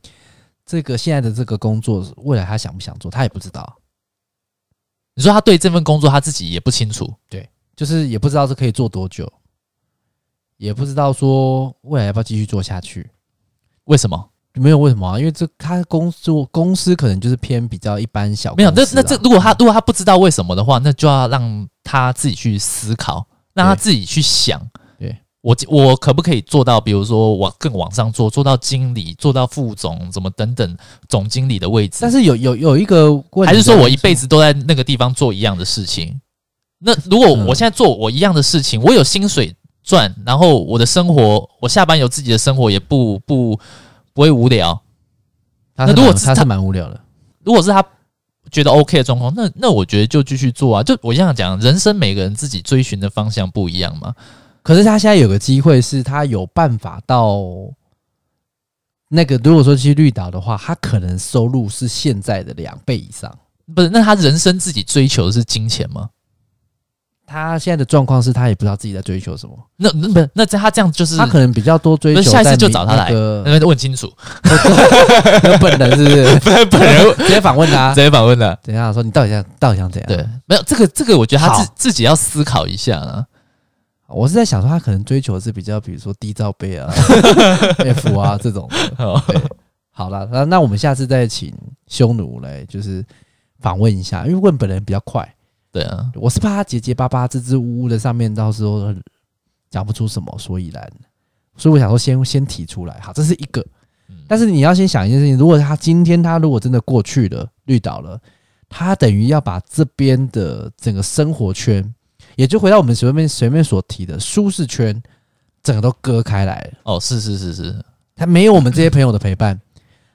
这个现在的这个工作未来他想不想做，他也不知道。你说他对这份工作他自己也不清楚，对，就是也不知道是可以做多久，也不知道说未来要不要继续做下去。为什么？没有为什么啊？因为这他工作公司可能就是偏比较一般小啊。没有，那那这如果他如果他不知道为什么的话，那就要让他自己去思考，让他自己去想。我我可不可以做到，比如说往更往上做，做到经理，做到副总，怎么等等总经理的位置？但是有有有一个问题，还是说我一辈子都在那个地方做一样的事情？那如果我现在做我一样的事情，我有薪水赚，然后我的生活，我下班有自己的生活，也不不不会无聊。那如果他是蛮无聊的，如果是他觉得 OK 的状况，那那我觉得就继续做啊。就我这样讲，人生每个人自己追寻的方向不一样嘛。可是他现在有个机会，是他有办法到那个。如果说去绿岛的话，他可能收入是现在的两倍以上。不是？那他人生自己追求的是金钱吗？他现在的状况是他也不知道自己在追求什么。那那不是？那他这样就是他可能比较多追求。下一次就找他来，那问清楚。<laughs> 有本人是不是？<laughs> 本人直接访问他，直接访问他。等一下说你到底想到底想怎样？对，没有这个这个，我觉得他自自己要思考一下啊。我是在想说，他可能追求的是比较，比如说低罩杯啊、<laughs> F 啊这种的。对，好了，那那我们下次再请匈奴来，就是访问一下，因为问本人比较快。对啊，我是怕他结结巴巴、支支吾吾的，上面到时候讲不出什么所以然，所以我想说先先提出来。好，这是一个。但是你要先想一件事情，如果他今天他如果真的过去了绿岛了，他等于要把这边的整个生活圈。也就回到我们前面前面所提的舒适圈，整个都割开来了。哦，是是是是，他没有我们这些朋友的陪伴，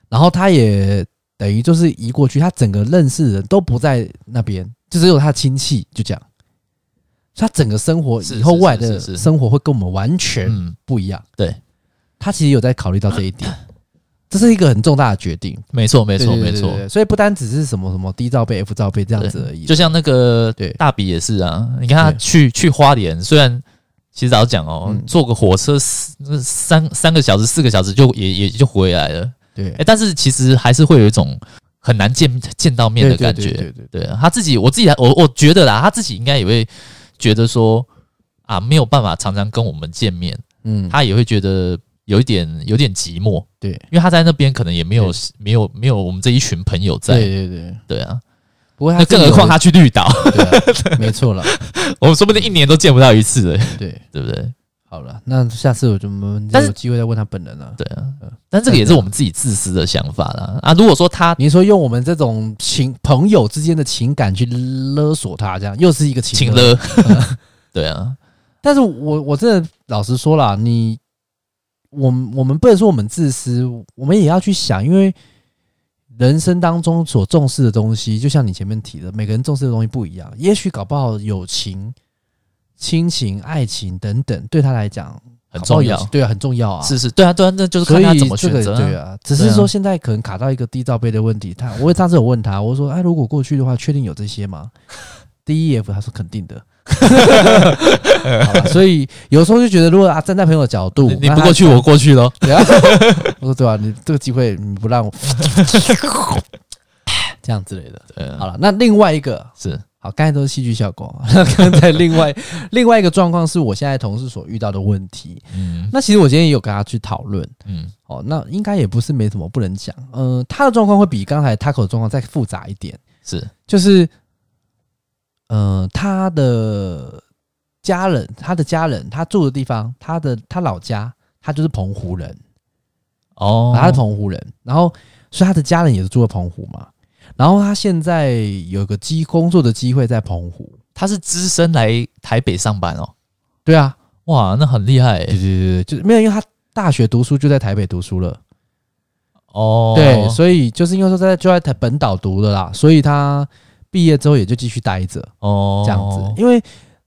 然后他也等于就是移过去，他整个认识的人都不在那边，就只有他亲戚，就这样。他整个生活以后未来的生活会跟我们完全不一样。对，他其实有在考虑到这一点，<coughs> 这是一个很重大的决定。没错，没错，没错。所以不单只是什么什么 D 罩杯、F 罩杯这样子而已。就像那个大比也是啊，你看他去去花莲，虽然其实早讲哦，坐个火车三三个小时、四个小时就也也就回来了。对，但是其实还是会有一种很难见见到面的感觉。对对对，他自己，我自己，我我觉得啦，他自己应该也会。觉得说啊，没有办法常常跟我们见面，嗯，他也会觉得有一点有点寂寞，对，因为他在那边可能也没有没有没有我们这一群朋友在，对对对。对啊。不过他更何况他去绿岛，<laughs> 没错了，<laughs> 我们说不定一年都见不到一次。了，对。对不对？好了，那下次我就们有机会再问他本人了。对啊，但这个也是我们自己自私的想法啦。啊，如果说他，你说用我们这种情朋友之间的情感去勒索他，这样又是一个情勒。<laughs> 对啊，但是我我真的老实说啦，你，我们我们不能说我们自私，我们也要去想，因为人生当中所重视的东西，就像你前面提的，每个人重视的东西不一样。也许搞不好友情。亲情、爱情等等，对他来讲很重要。对啊，很重要啊。是是，对啊，对啊，那就是看他怎么选择。对啊，只是说现在可能卡到一个低罩杯的问题。他，我上次有问他，我说：“哎，如果过去的话，确定有这些吗？”D、E、F，他说肯定的。<laughs> 所以有时候就觉得，如果啊站在朋友的角度，你不过去，我过去喽。<laughs> 对啊，<laughs> 我说对啊？你这个机会你不让我，这样之类的。对，好了，那另外一个是。好，刚才都是戏剧效果。刚才另外另外一个状况是我现在同事所遇到的问题。嗯，那其实我今天也有跟他去讨论。嗯，哦，那应该也不是没什么不能讲。嗯，他的状况会比刚才 Taco 的状况再复杂一点。是，就是，嗯，他的家人，他的家人，他住的地方，他的他老家，他就是澎湖人。哦，他是澎湖人，然后所以他的家人也是住在澎湖嘛。然后他现在有个机工作的机会在澎湖，他是资深来台北上班哦。对啊，哇，那很厉害。对对对，就是没有，因为他大学读书就在台北读书了。哦，对，所以就是因为说在就在台本岛读的啦，所以他毕业之后也就继续待着。哦，这样子，因为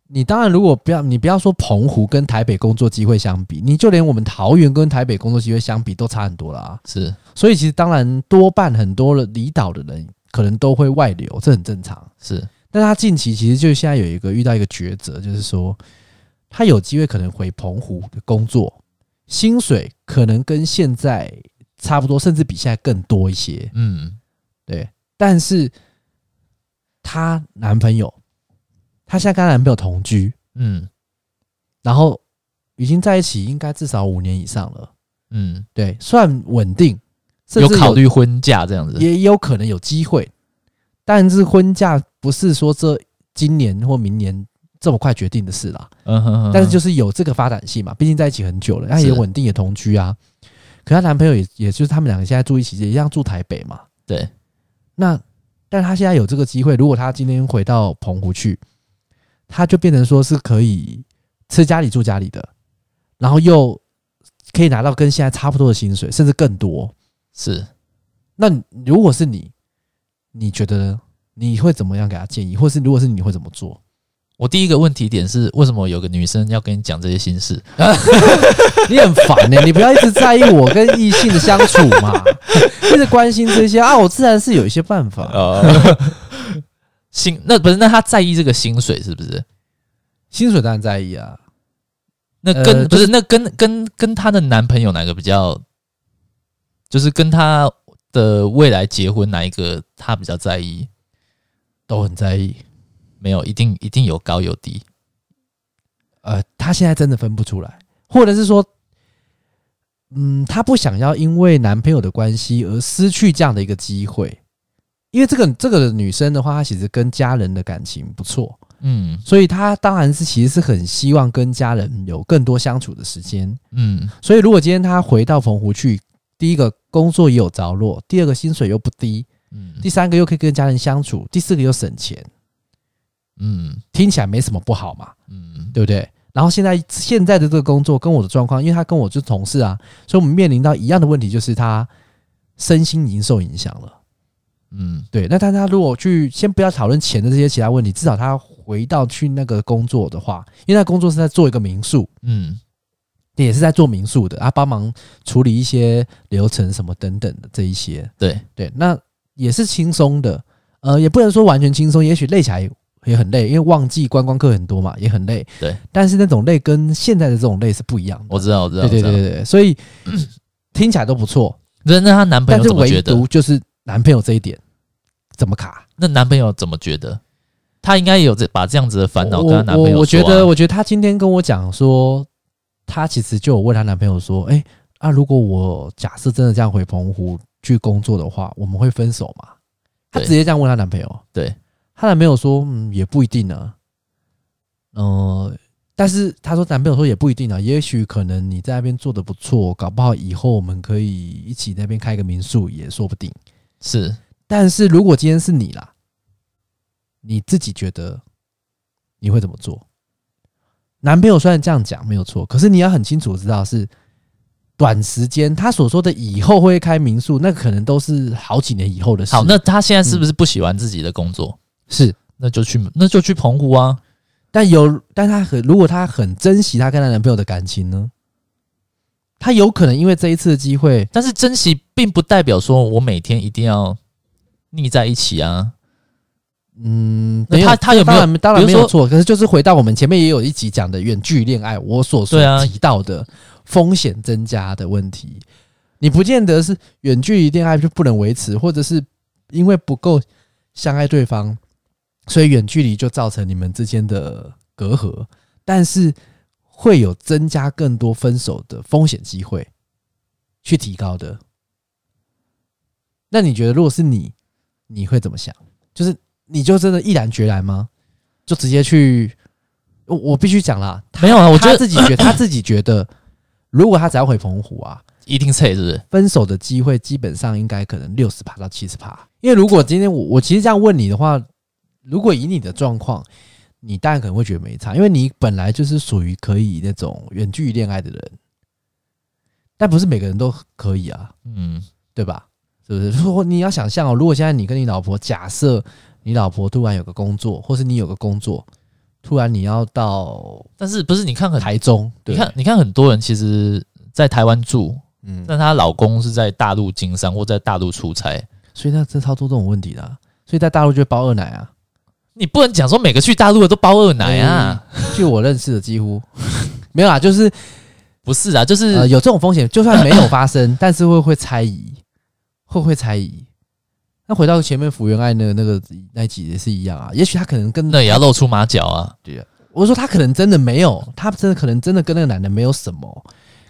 你当然如果不要你不要说澎湖跟台北工作机会相比，你就连我们桃园跟台北工作机会相比都差很多了啊。是，所以其实当然多半很多的离岛的人。可能都会外流，这很正常。是，但他近期其实就现在有一个遇到一个抉择，就是说他有机会可能回澎湖的工作，薪水可能跟现在差不多，甚至比现在更多一些。嗯，对。但是她男朋友，她现在跟她男朋友同居，嗯，然后已经在一起应该至少五年以上了。嗯，对，算稳定。有考虑婚嫁这样子，也有可能有机会，但是婚嫁不是说这今年或明年这么快决定的事啦。嗯哼哼，但是就是有这个发展性嘛，毕竟在一起很久了，她也稳定也同居啊。可她男朋友也也就是他们两个现在住一起，也一样住台北嘛。对，那但他现在有这个机会，如果他今天回到澎湖去，他就变成说是可以吃家里住家里的，然后又可以拿到跟现在差不多的薪水，甚至更多。是，那如果是你，你觉得你会怎么样给他建议，或是如果是你会怎么做？我第一个问题点是，为什么有个女生要跟你讲这些心事？<laughs> 你很烦呢、欸，你不要一直在意我跟异性的相处嘛，一直关心这些啊，我自然是有一些办法。<laughs> 薪那不是那他在意这个薪水是不是？薪水当然在意啊。那跟、呃、不是那跟跟跟她的男朋友哪个比较？就是跟她的未来结婚哪一个她比较在意，都很在意，没有一定一定有高有低，呃，他现在真的分不出来，或者是说，嗯，他不想要因为男朋友的关系而失去这样的一个机会，因为这个这个女生的话，她其实跟家人的感情不错，嗯，所以她当然是其实是很希望跟家人有更多相处的时间，嗯，所以如果今天她回到澎湖去。第一个工作也有着落，第二个薪水又不低，嗯，第三个又可以跟家人相处，第四个又省钱，嗯，听起来没什么不好嘛，嗯，对不对？然后现在现在的这个工作跟我的状况，因为他跟我是同事啊，所以我们面临到一样的问题，就是他身心已经受影响了。嗯，对。那但他如果去先不要讨论钱的这些其他问题，至少他回到去那个工作的话，因为他工作是在做一个民宿，嗯，也是在做民宿的，他帮忙处理一些流程什么等等的这一些。对对，那也是轻松的，呃，也不能说完全轻松，也许累起来也很累，因为旺季观光客很多嘛，也很累。对，但是那种累跟现在的这种累是不一样的。我知道，我知道，对对对对，所以 <clears throat> 听起来都不错。那那她男朋友怎么觉得？唯独就是男朋友这一点怎么卡？那男朋友怎么觉得？她应该有这把这样子的烦恼跟她男朋友说、啊、我，我觉得，我觉得她今天跟我讲说，她其实就有问她男朋友说：“哎、欸，啊，如果我假设真的这样回澎湖去工作的话，我们会分手吗？”她直接这样问她男朋友。对，他男朋友说：“嗯，也不一定啊。”嗯，但是她说男朋友说也不一定啊，也许可能你在那边做的不错，搞不好以后我们可以一起那边开个民宿也说不定。是，但是如果今天是你啦。你自己觉得你会怎么做？男朋友虽然这样讲没有错，可是你要很清楚知道是短时间他所说的以后会开民宿，那可能都是好几年以后的事。好，那他现在是不是不喜欢自己的工作？嗯、是，那就去，那就去澎湖啊。但有，但他很，如果他很珍惜她跟她男朋友的感情呢？他有可能因为这一次的机会，但是珍惜并不代表说我每天一定要腻在一起啊。嗯，那他他有没有？当然，没有错。可是就是回到我们前面也有一集讲的远距离恋爱，我所说提到的风险增加的问题，你不见得是远距离恋爱就不能维持，或者是因为不够相爱对方，所以远距离就造成你们之间的隔阂，但是会有增加更多分手的风险机会去提高的。那你觉得，如果是你，你会怎么想？就是。你就真的毅然决然吗？就直接去？我我必须讲啦，没有啊，我觉得自己觉得 <laughs> 他自己觉得，如果他只要回澎湖啊，一定脆，是不是？分手的机会基本上应该可能六十趴到七十趴。因为如果今天我我其实这样问你的话，如果以你的状况，你当然可能会觉得没差，因为你本来就是属于可以那种远距离恋爱的人，但不是每个人都可以啊，嗯，对吧？是不是？如果你要想象哦，如果现在你跟你老婆假设。你老婆突然有个工作，或是你有个工作，突然你要到，但是不是？你看很台中，你看你看很多人其实，在台湾住，嗯，但她老公是在大陆经商或在大陆出差，所以他这操作这种问题的，所以在大陆就会包二奶啊。你不能讲说每个去大陆的都包二奶啊。据我认识的，几乎 <laughs> 没有啊，就是不是啊，就是有这种风险，就算没有发生，<laughs> 但是会会猜疑，会不会猜疑？那回到前面福原爱那个那个那集也是一样啊，也许他可能跟那也要露出马脚啊。对啊，我说他可能真的没有，他真的可能真的跟那个男的没有什么，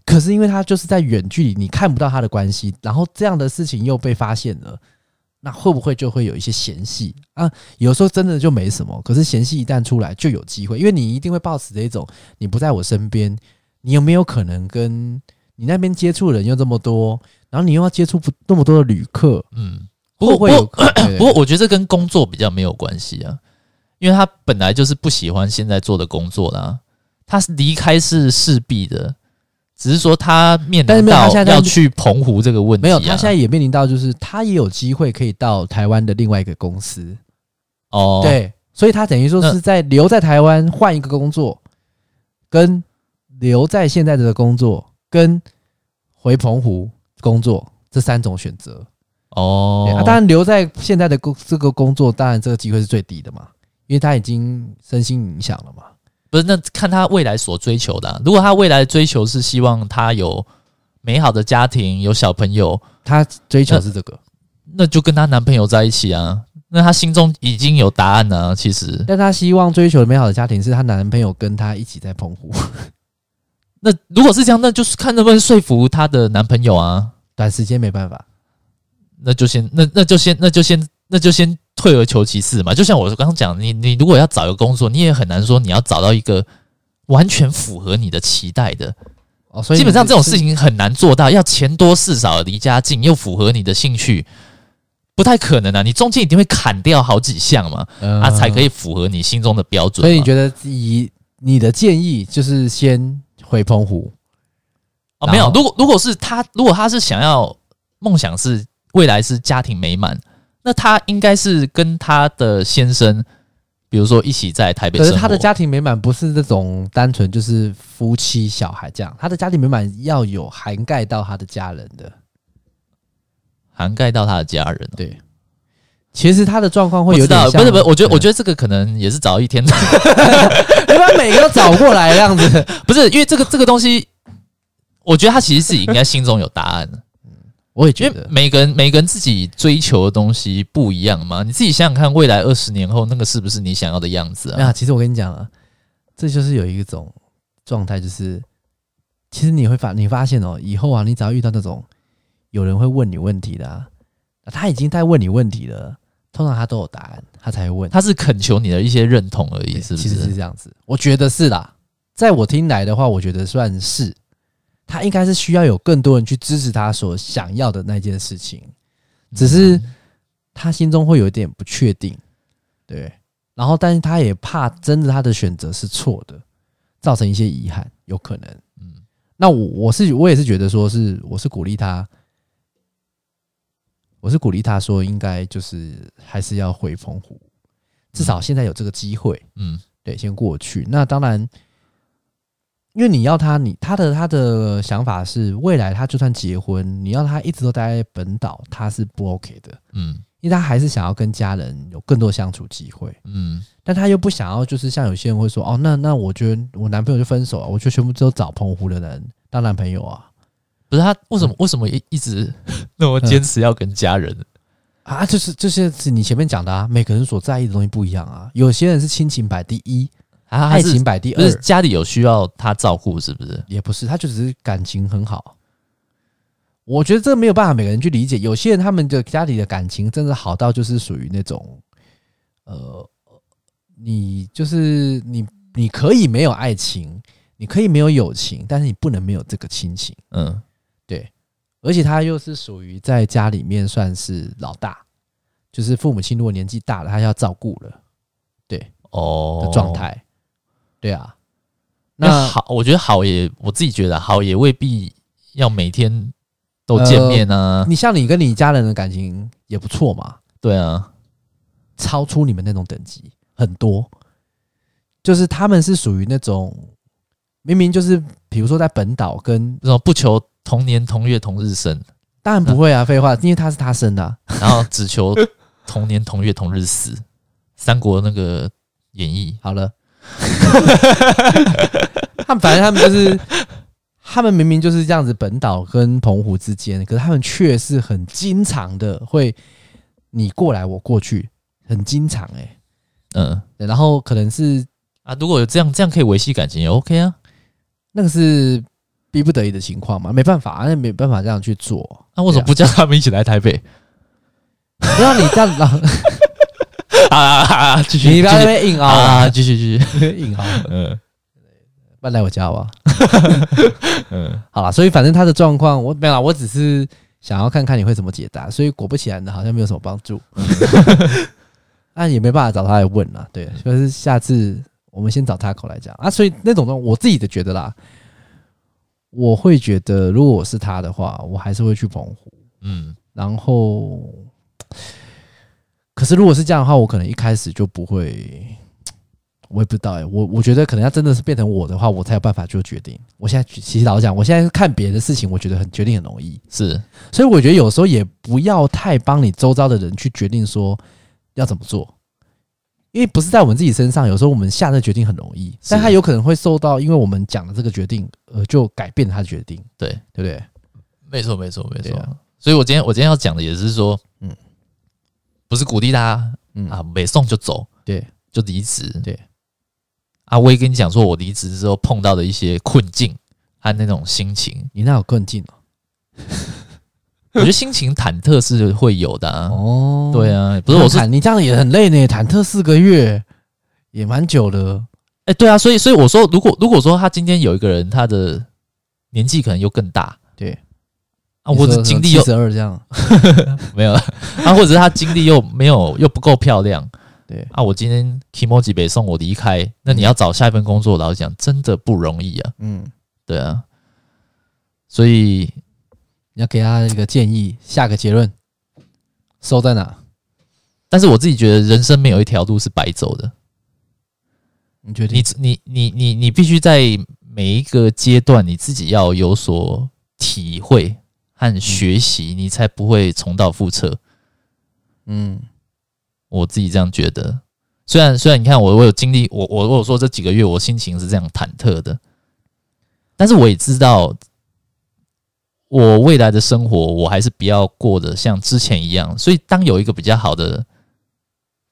可是因为他就是在远距离，你看不到他的关系，然后这样的事情又被发现了，那会不会就会有一些嫌隙啊？有时候真的就没什么，可是嫌隙一旦出来就有机会，因为你一定会抱持这种，你不在我身边，你有没有可能跟你那边接触的人又这么多，然后你又要接触不那么多的旅客，嗯。<coughs> 不过，不过，不过，我觉得这跟工作比较没有关系啊，因为他本来就是不喜欢现在做的工作啦，他是离开是势必的，只是说他面临到要去澎湖这个问题，没有，他现在也面临到就是他也有机会可以到台湾的另外一个公司哦，对，所以他等于说是在留在台湾换一个工作，跟留在现在的工作，跟回澎湖工作这三种选择。哦，啊，当然留在现在的工这个工作，当然这个机会是最低的嘛，因为他已经身心影响了嘛。不是，那看他未来所追求的啊。如果他未来追求是希望他有美好的家庭，有小朋友，他追求是这个，那，那就跟他男朋友在一起啊。那他心中已经有答案了啊，其实。但他希望追求的美好的家庭是他男朋友跟他一起在澎湖。<laughs> 那如果是这样，那就是看能不能说服他的男朋友啊。短时间没办法。那就先那那就先那就先那就先退而求其次嘛。就像我刚刚讲，你你如果要找一个工作，你也很难说你要找到一个完全符合你的期待的哦。所以基本上这种事情很难做到，要钱多事少、离家近又符合你的兴趣，不太可能啊。你中间一定会砍掉好几项嘛，啊，才可以符合你心中的标准。所以你觉得以你的建议就是先回澎湖哦？没有，如果如果是他，如果他是想要梦想是。未来是家庭美满，那他应该是跟他的先生，比如说一起在台北生活。可是他的家庭美满不是这种单纯就是夫妻小孩这样，他的家庭美满要有涵盖到他的家人的，涵盖到他的家人。对，其实他的状况会有点像，不是不是，我觉得我觉得这个可能也是找一天，<laughs> 你把每个都找过来这样子，<laughs> 不是因为这个这个东西，我觉得他其实自己应该心中有答案。我也觉得，每个人每个人自己追求的东西不一样嘛。你自己想想看，未来二十年后那个是不是你想要的样子啊？那其实我跟你讲啊，这就是有一种状态，就是其实你会发你发现哦，以后啊，你只要遇到那种有人会问你问题的啊，他已经在问你问题了，通常他都有答案，他才会问。他是恳求你的一些认同而已，是不是？其实是这样子，我觉得是啦。在我听来的话，我觉得算是。他应该是需要有更多人去支持他所想要的那件事情，只是他心中会有一点不确定，对，然后但是他也怕真的他的选择是错的，造成一些遗憾，有可能。嗯，那我我是我也是觉得说是我是鼓励他，我是鼓励他说应该就是还是要回澎湖，至少现在有这个机会，嗯，对，先过去。那当然。因为你要他，你他的他的想法是，未来他就算结婚，你要他一直都待在本岛，他是不 OK 的。嗯，因为他还是想要跟家人有更多相处机会。嗯，但他又不想要，就是像有些人会说，哦，那那我觉得我男朋友就分手了，我就全部都找澎湖的人当男朋友啊。不是他为什么为什么一一直 <laughs> 那么坚持要跟家人啊？就是这些是你前面讲的啊，每个人所在意的东西不一样啊。有些人是亲情摆第一。啊，爱情摆第二，是家里有需要他照顾，是不是？也不是，他就只是感情很好。我觉得这个没有办法每个人去理解。有些人他们的家里的感情真的好到就是属于那种，呃，你就是你，你可以没有爱情，你可以没有友情，但是你不能没有这个亲情。嗯，对。而且他又是属于在家里面算是老大，就是父母亲如果年纪大了，他要照顾了，对哦的状态。对啊，那好，我觉得好也，我自己觉得好也未必要每天都见面啊。呃，你像你跟你家人的感情也不错嘛。对啊，超出你们那种等级很多，就是他们是属于那种明明就是，比如说在本岛跟那种不求同年同月同日生，当然不会啊，废话，因为他是他生的啊，<laughs> 然后只求同年同月同日死。三国那个演义 <laughs> 好了。<laughs> 他们反正他们就是，他们明明就是这样子，本岛跟澎湖之间，可是他们却是很经常的会你过来我过去，很经常哎、欸，嗯，然后可能是啊，如果有这样这样可以维系感情也 OK 啊，那个是逼不得已的情况嘛，没办法，那没办法这样去做，那为什么不叫他们一起来台北？<laughs> 不要你这样老。<laughs> 啊，继续，你不要在那边硬凹啊！继续，继续 <laughs> 硬凹。嗯，不然来我家好不好？<laughs> 嗯，好了，所以反正他的状况我没有，我只是想要看看你会怎么解答。所以果不其然的，好像没有什么帮助。那 <laughs> 也没办法找他来问了。对，就是下次我们先找他口来讲啊。所以那种东西，我自己的觉得啦，我会觉得，如果我是他的话，我还是会去澎湖。嗯，然后。可是，如果是这样的话，我可能一开始就不会，我也不知道哎、欸。我我觉得可能要真的是变成我的话，我才有办法做决定。我现在其实老实讲，我现在看别的事情，我觉得很决定很容易。是，所以我觉得有时候也不要太帮你周遭的人去决定说要怎么做，因为不是在我们自己身上。有时候我们下的决定很容易，但他有可能会受到因为我们讲的这个决定呃就改变他的决定。对，对不对？没错，没错，没错。所以我今天我今天要讲的也是说，嗯。不是鼓励他，嗯啊，没送就走，对，就离职，对。阿威跟你讲说，我离职之后碰到的一些困境和那种心情，你那有困境哦？<laughs> 我觉得心情忐忑是会有的啊。哦，对啊，不是我说你这样也很累呢，忐忑四个月也蛮久了。哎，对啊，所以所以我说，如果如果说他今天有一个人，他的年纪可能又更大，对。啊，或者经历又七十二这样，<laughs> 没有啊，或者是他经历又没有又不够漂亮，对。啊，我今天 Kimoji 北送我离开，那你要找下一份工作，老实讲真的不容易啊，嗯，对啊，所以你要给他一个建议，下个结论，收在哪？但是我自己觉得人生没有一条路是白走的。你觉得你你你你你必须在每一个阶段你自己要有所体会和学习，你才不会重蹈覆辙。嗯，我自己这样觉得。虽然虽然你看我我有经历，我我我有说这几个月我心情是这样忐忑的，但是我也知道。我未来的生活，我还是比较过得像之前一样。所以，当有一个比较好的，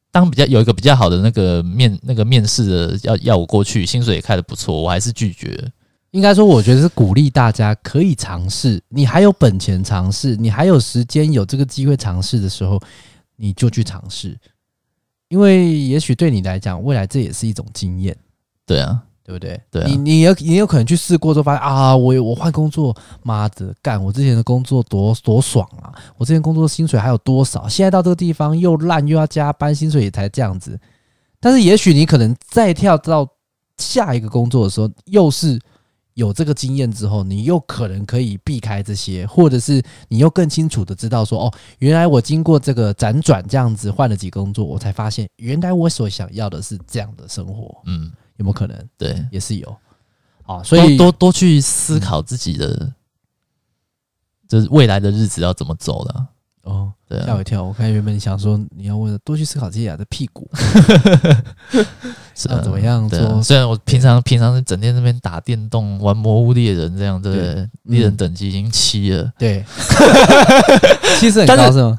当比较有一个比较好的那个面那个面试的要要我过去，薪水也开的不错，我还是拒绝。应该说，我觉得是鼓励大家可以尝试。你还有本钱尝试，你还有时间有这个机会尝试的时候，你就去尝试。因为也许对你来讲，未来这也是一种经验。对啊。对不对？对、啊，你你有你有可能去试过之后发现啊，我我换工作，妈的干！我之前的工作多多爽啊！我之前工作的薪水还有多少？现在到这个地方又烂又要加班，薪水也才这样子。但是也许你可能再跳到下一个工作的时候，又是有这个经验之后，你又可能可以避开这些，或者是你又更清楚的知道说，哦，原来我经过这个辗转这样子换了几个工作，我才发现原来我所想要的是这样的生活。嗯。有没有可能？对，也是有。啊，所以多多，去思考自己的，嗯、就是未来的日子要怎么走的。哦，吓我一跳！我看原本想说你要问多去思考自己的屁股，<laughs> 是啊，怎么样做、啊？虽然我平常平常是整天在那边打电动、玩魔物猎人这样，对，猎、嗯、人等级已经七了，对，<laughs> 七是很高是吗？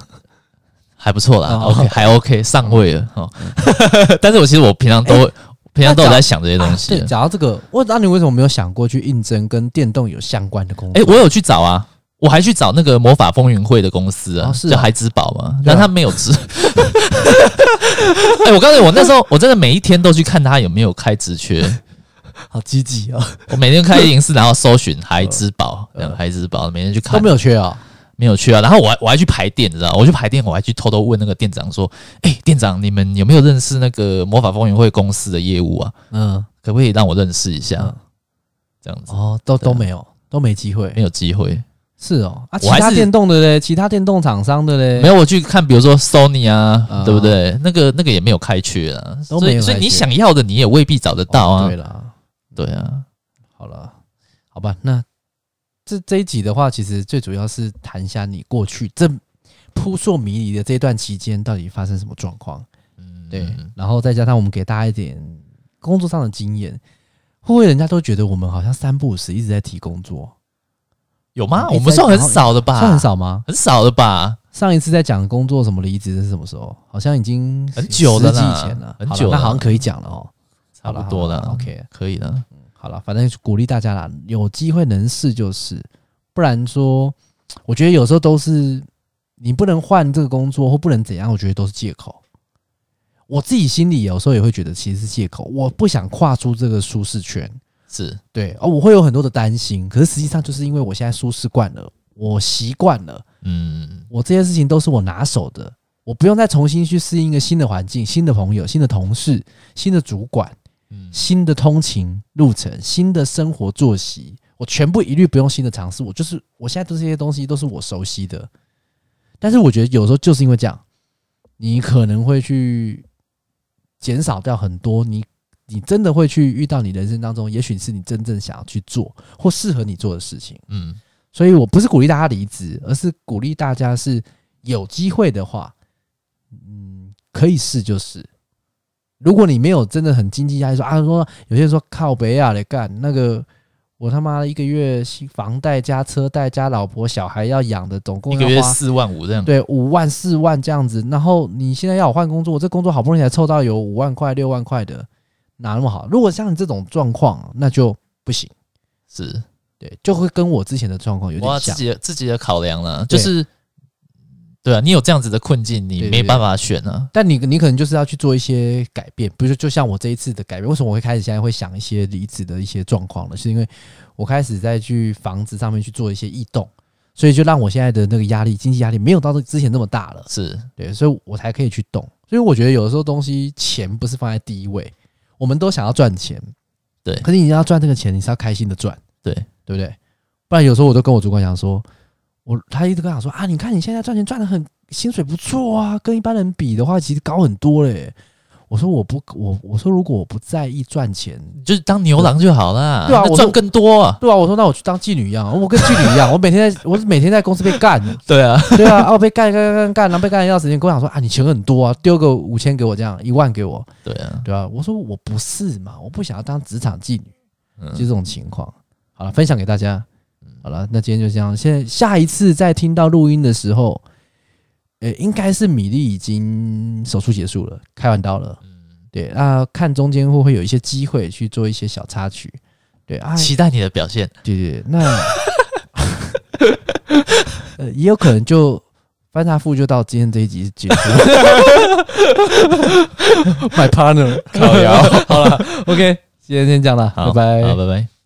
还不错啦、哦、，OK，还 OK，上位了哦。<laughs> 但是我其实我平常都。欸平常都有在想这些东西。讲到这个，我那你为什么没有想过去应征跟电动有相关的工作？哎，我有去找啊，我还去找那个魔法风云会的公司啊，是叫孩之宝嘛，但他没有职。<laughs> 哎，我告诉你，我那时候我真的每一天都去看他有没有开直缺，<laughs> 好积极啊！我每天开104，然后搜寻孩之宝，孩之宝，每天去看都没有缺啊。没有去啊，然后我还我还去排店，你知道？我去排店，我还去偷偷问那个店长说：“哎，店长，你们有没有认识那个魔法风云会公司的业务啊？嗯，可不可以让我认识一下？嗯、这样子哦，都都没有，都没机会，没有机会。是哦，啊，其他电动的嘞，其他电动厂商的嘞，没有。我去看，比如说 Sony 啊，嗯、对不对？那个那个也没有开缺啊，都没有。所以你想要的，你也未必找得到啊。哦、对了，对啊，好了，好吧，那。这这一集的话，其实最主要是谈一下你过去这扑朔迷离的这段期间，到底发生什么状况？嗯，对，然后再加上我们给大家一点工作上的经验，会不会人家都觉得我们好像三不五时一直在提工作？有吗？我们算很少的吧？算很少吗？很少的吧？上一次在讲工作什么离职是什么时候？好像已经很久了，以前了，很久了，那好像可以讲了哦，差不多了，OK，可以了。好了，反正鼓励大家啦，有机会能试就是，不然说，我觉得有时候都是你不能换这个工作或不能怎样，我觉得都是借口。我自己心里有时候也会觉得其实是借口，我不想跨出这个舒适圈，是对，而我会有很多的担心，可是实际上就是因为我现在舒适惯了，我习惯了，嗯，我这些事情都是我拿手的，我不用再重新去适应一个新的环境、新的朋友、新的同事、新的主管。新的通勤路程，新的生活作息，我全部一律不用新的尝试。我就是我现在做这些东西都是我熟悉的，但是我觉得有时候就是因为这样，你可能会去减少掉很多你你真的会去遇到你人生当中，也许是你真正想要去做或适合你做的事情。嗯，所以我不是鼓励大家离职，而是鼓励大家是有机会的话，嗯，可以试就试。如果你没有真的很经济压力，说啊，说有些人说靠北亚来干那个，我他妈一个月房贷加车贷加老婆小孩要养的，总共一个月四万五这样，对，五万四万这样子。然后你现在要我换工作，我这工作好不容易才凑到有五万块六万块的，哪那么好？如果像你这种状况，那就不行，是对，就会跟我之前的状况有点像，自己的自己的考量了，就是。对啊，你有这样子的困境，你没办法选啊。但你你可能就是要去做一些改变，比如说就像我这一次的改变，为什么我会开始现在会想一些离职的一些状况呢？是因为我开始在去房子上面去做一些异动，所以就让我现在的那个压力，经济压力没有到之前那么大了。是对，所以我才可以去动。所以我觉得有的时候东西钱不是放在第一位，我们都想要赚钱，对。可是你要赚这个钱，你是要开心的赚，对对不对？不然有时候我都跟我主管讲说。我他一直跟我说啊，你看你现在赚钱赚的很，薪水不错啊，跟一般人比的话，其实高很多嘞。我说我不我我说如果我不在意赚钱，就是当牛郎就好了。对啊，我赚更多啊。对啊，我说那我去当妓女一样，我跟妓女一样，我每天在我是每天在公司被干。<laughs> 对啊，对啊，我被干干干干，然后被干的要死。你跟我讲说啊，你钱很多啊，丢个五千给我这样，一万给我。对啊，对啊，我说我不是嘛，我不想要当职场妓女，就这种情况。好了，分享给大家。好了，那今天就这样。现在下一次再听到录音的时候，呃，应该是米粒已经手术结束了，开完刀了。对，那看中间会不会有一些机会去做一些小插曲？对啊，期待你的表现。对对，对，那呃，也有可能就翻查富就到今天这一集结束。<laughs> My partner，靠腰。<laughs> 好了，OK，今天先这样了，拜拜，好，拜拜。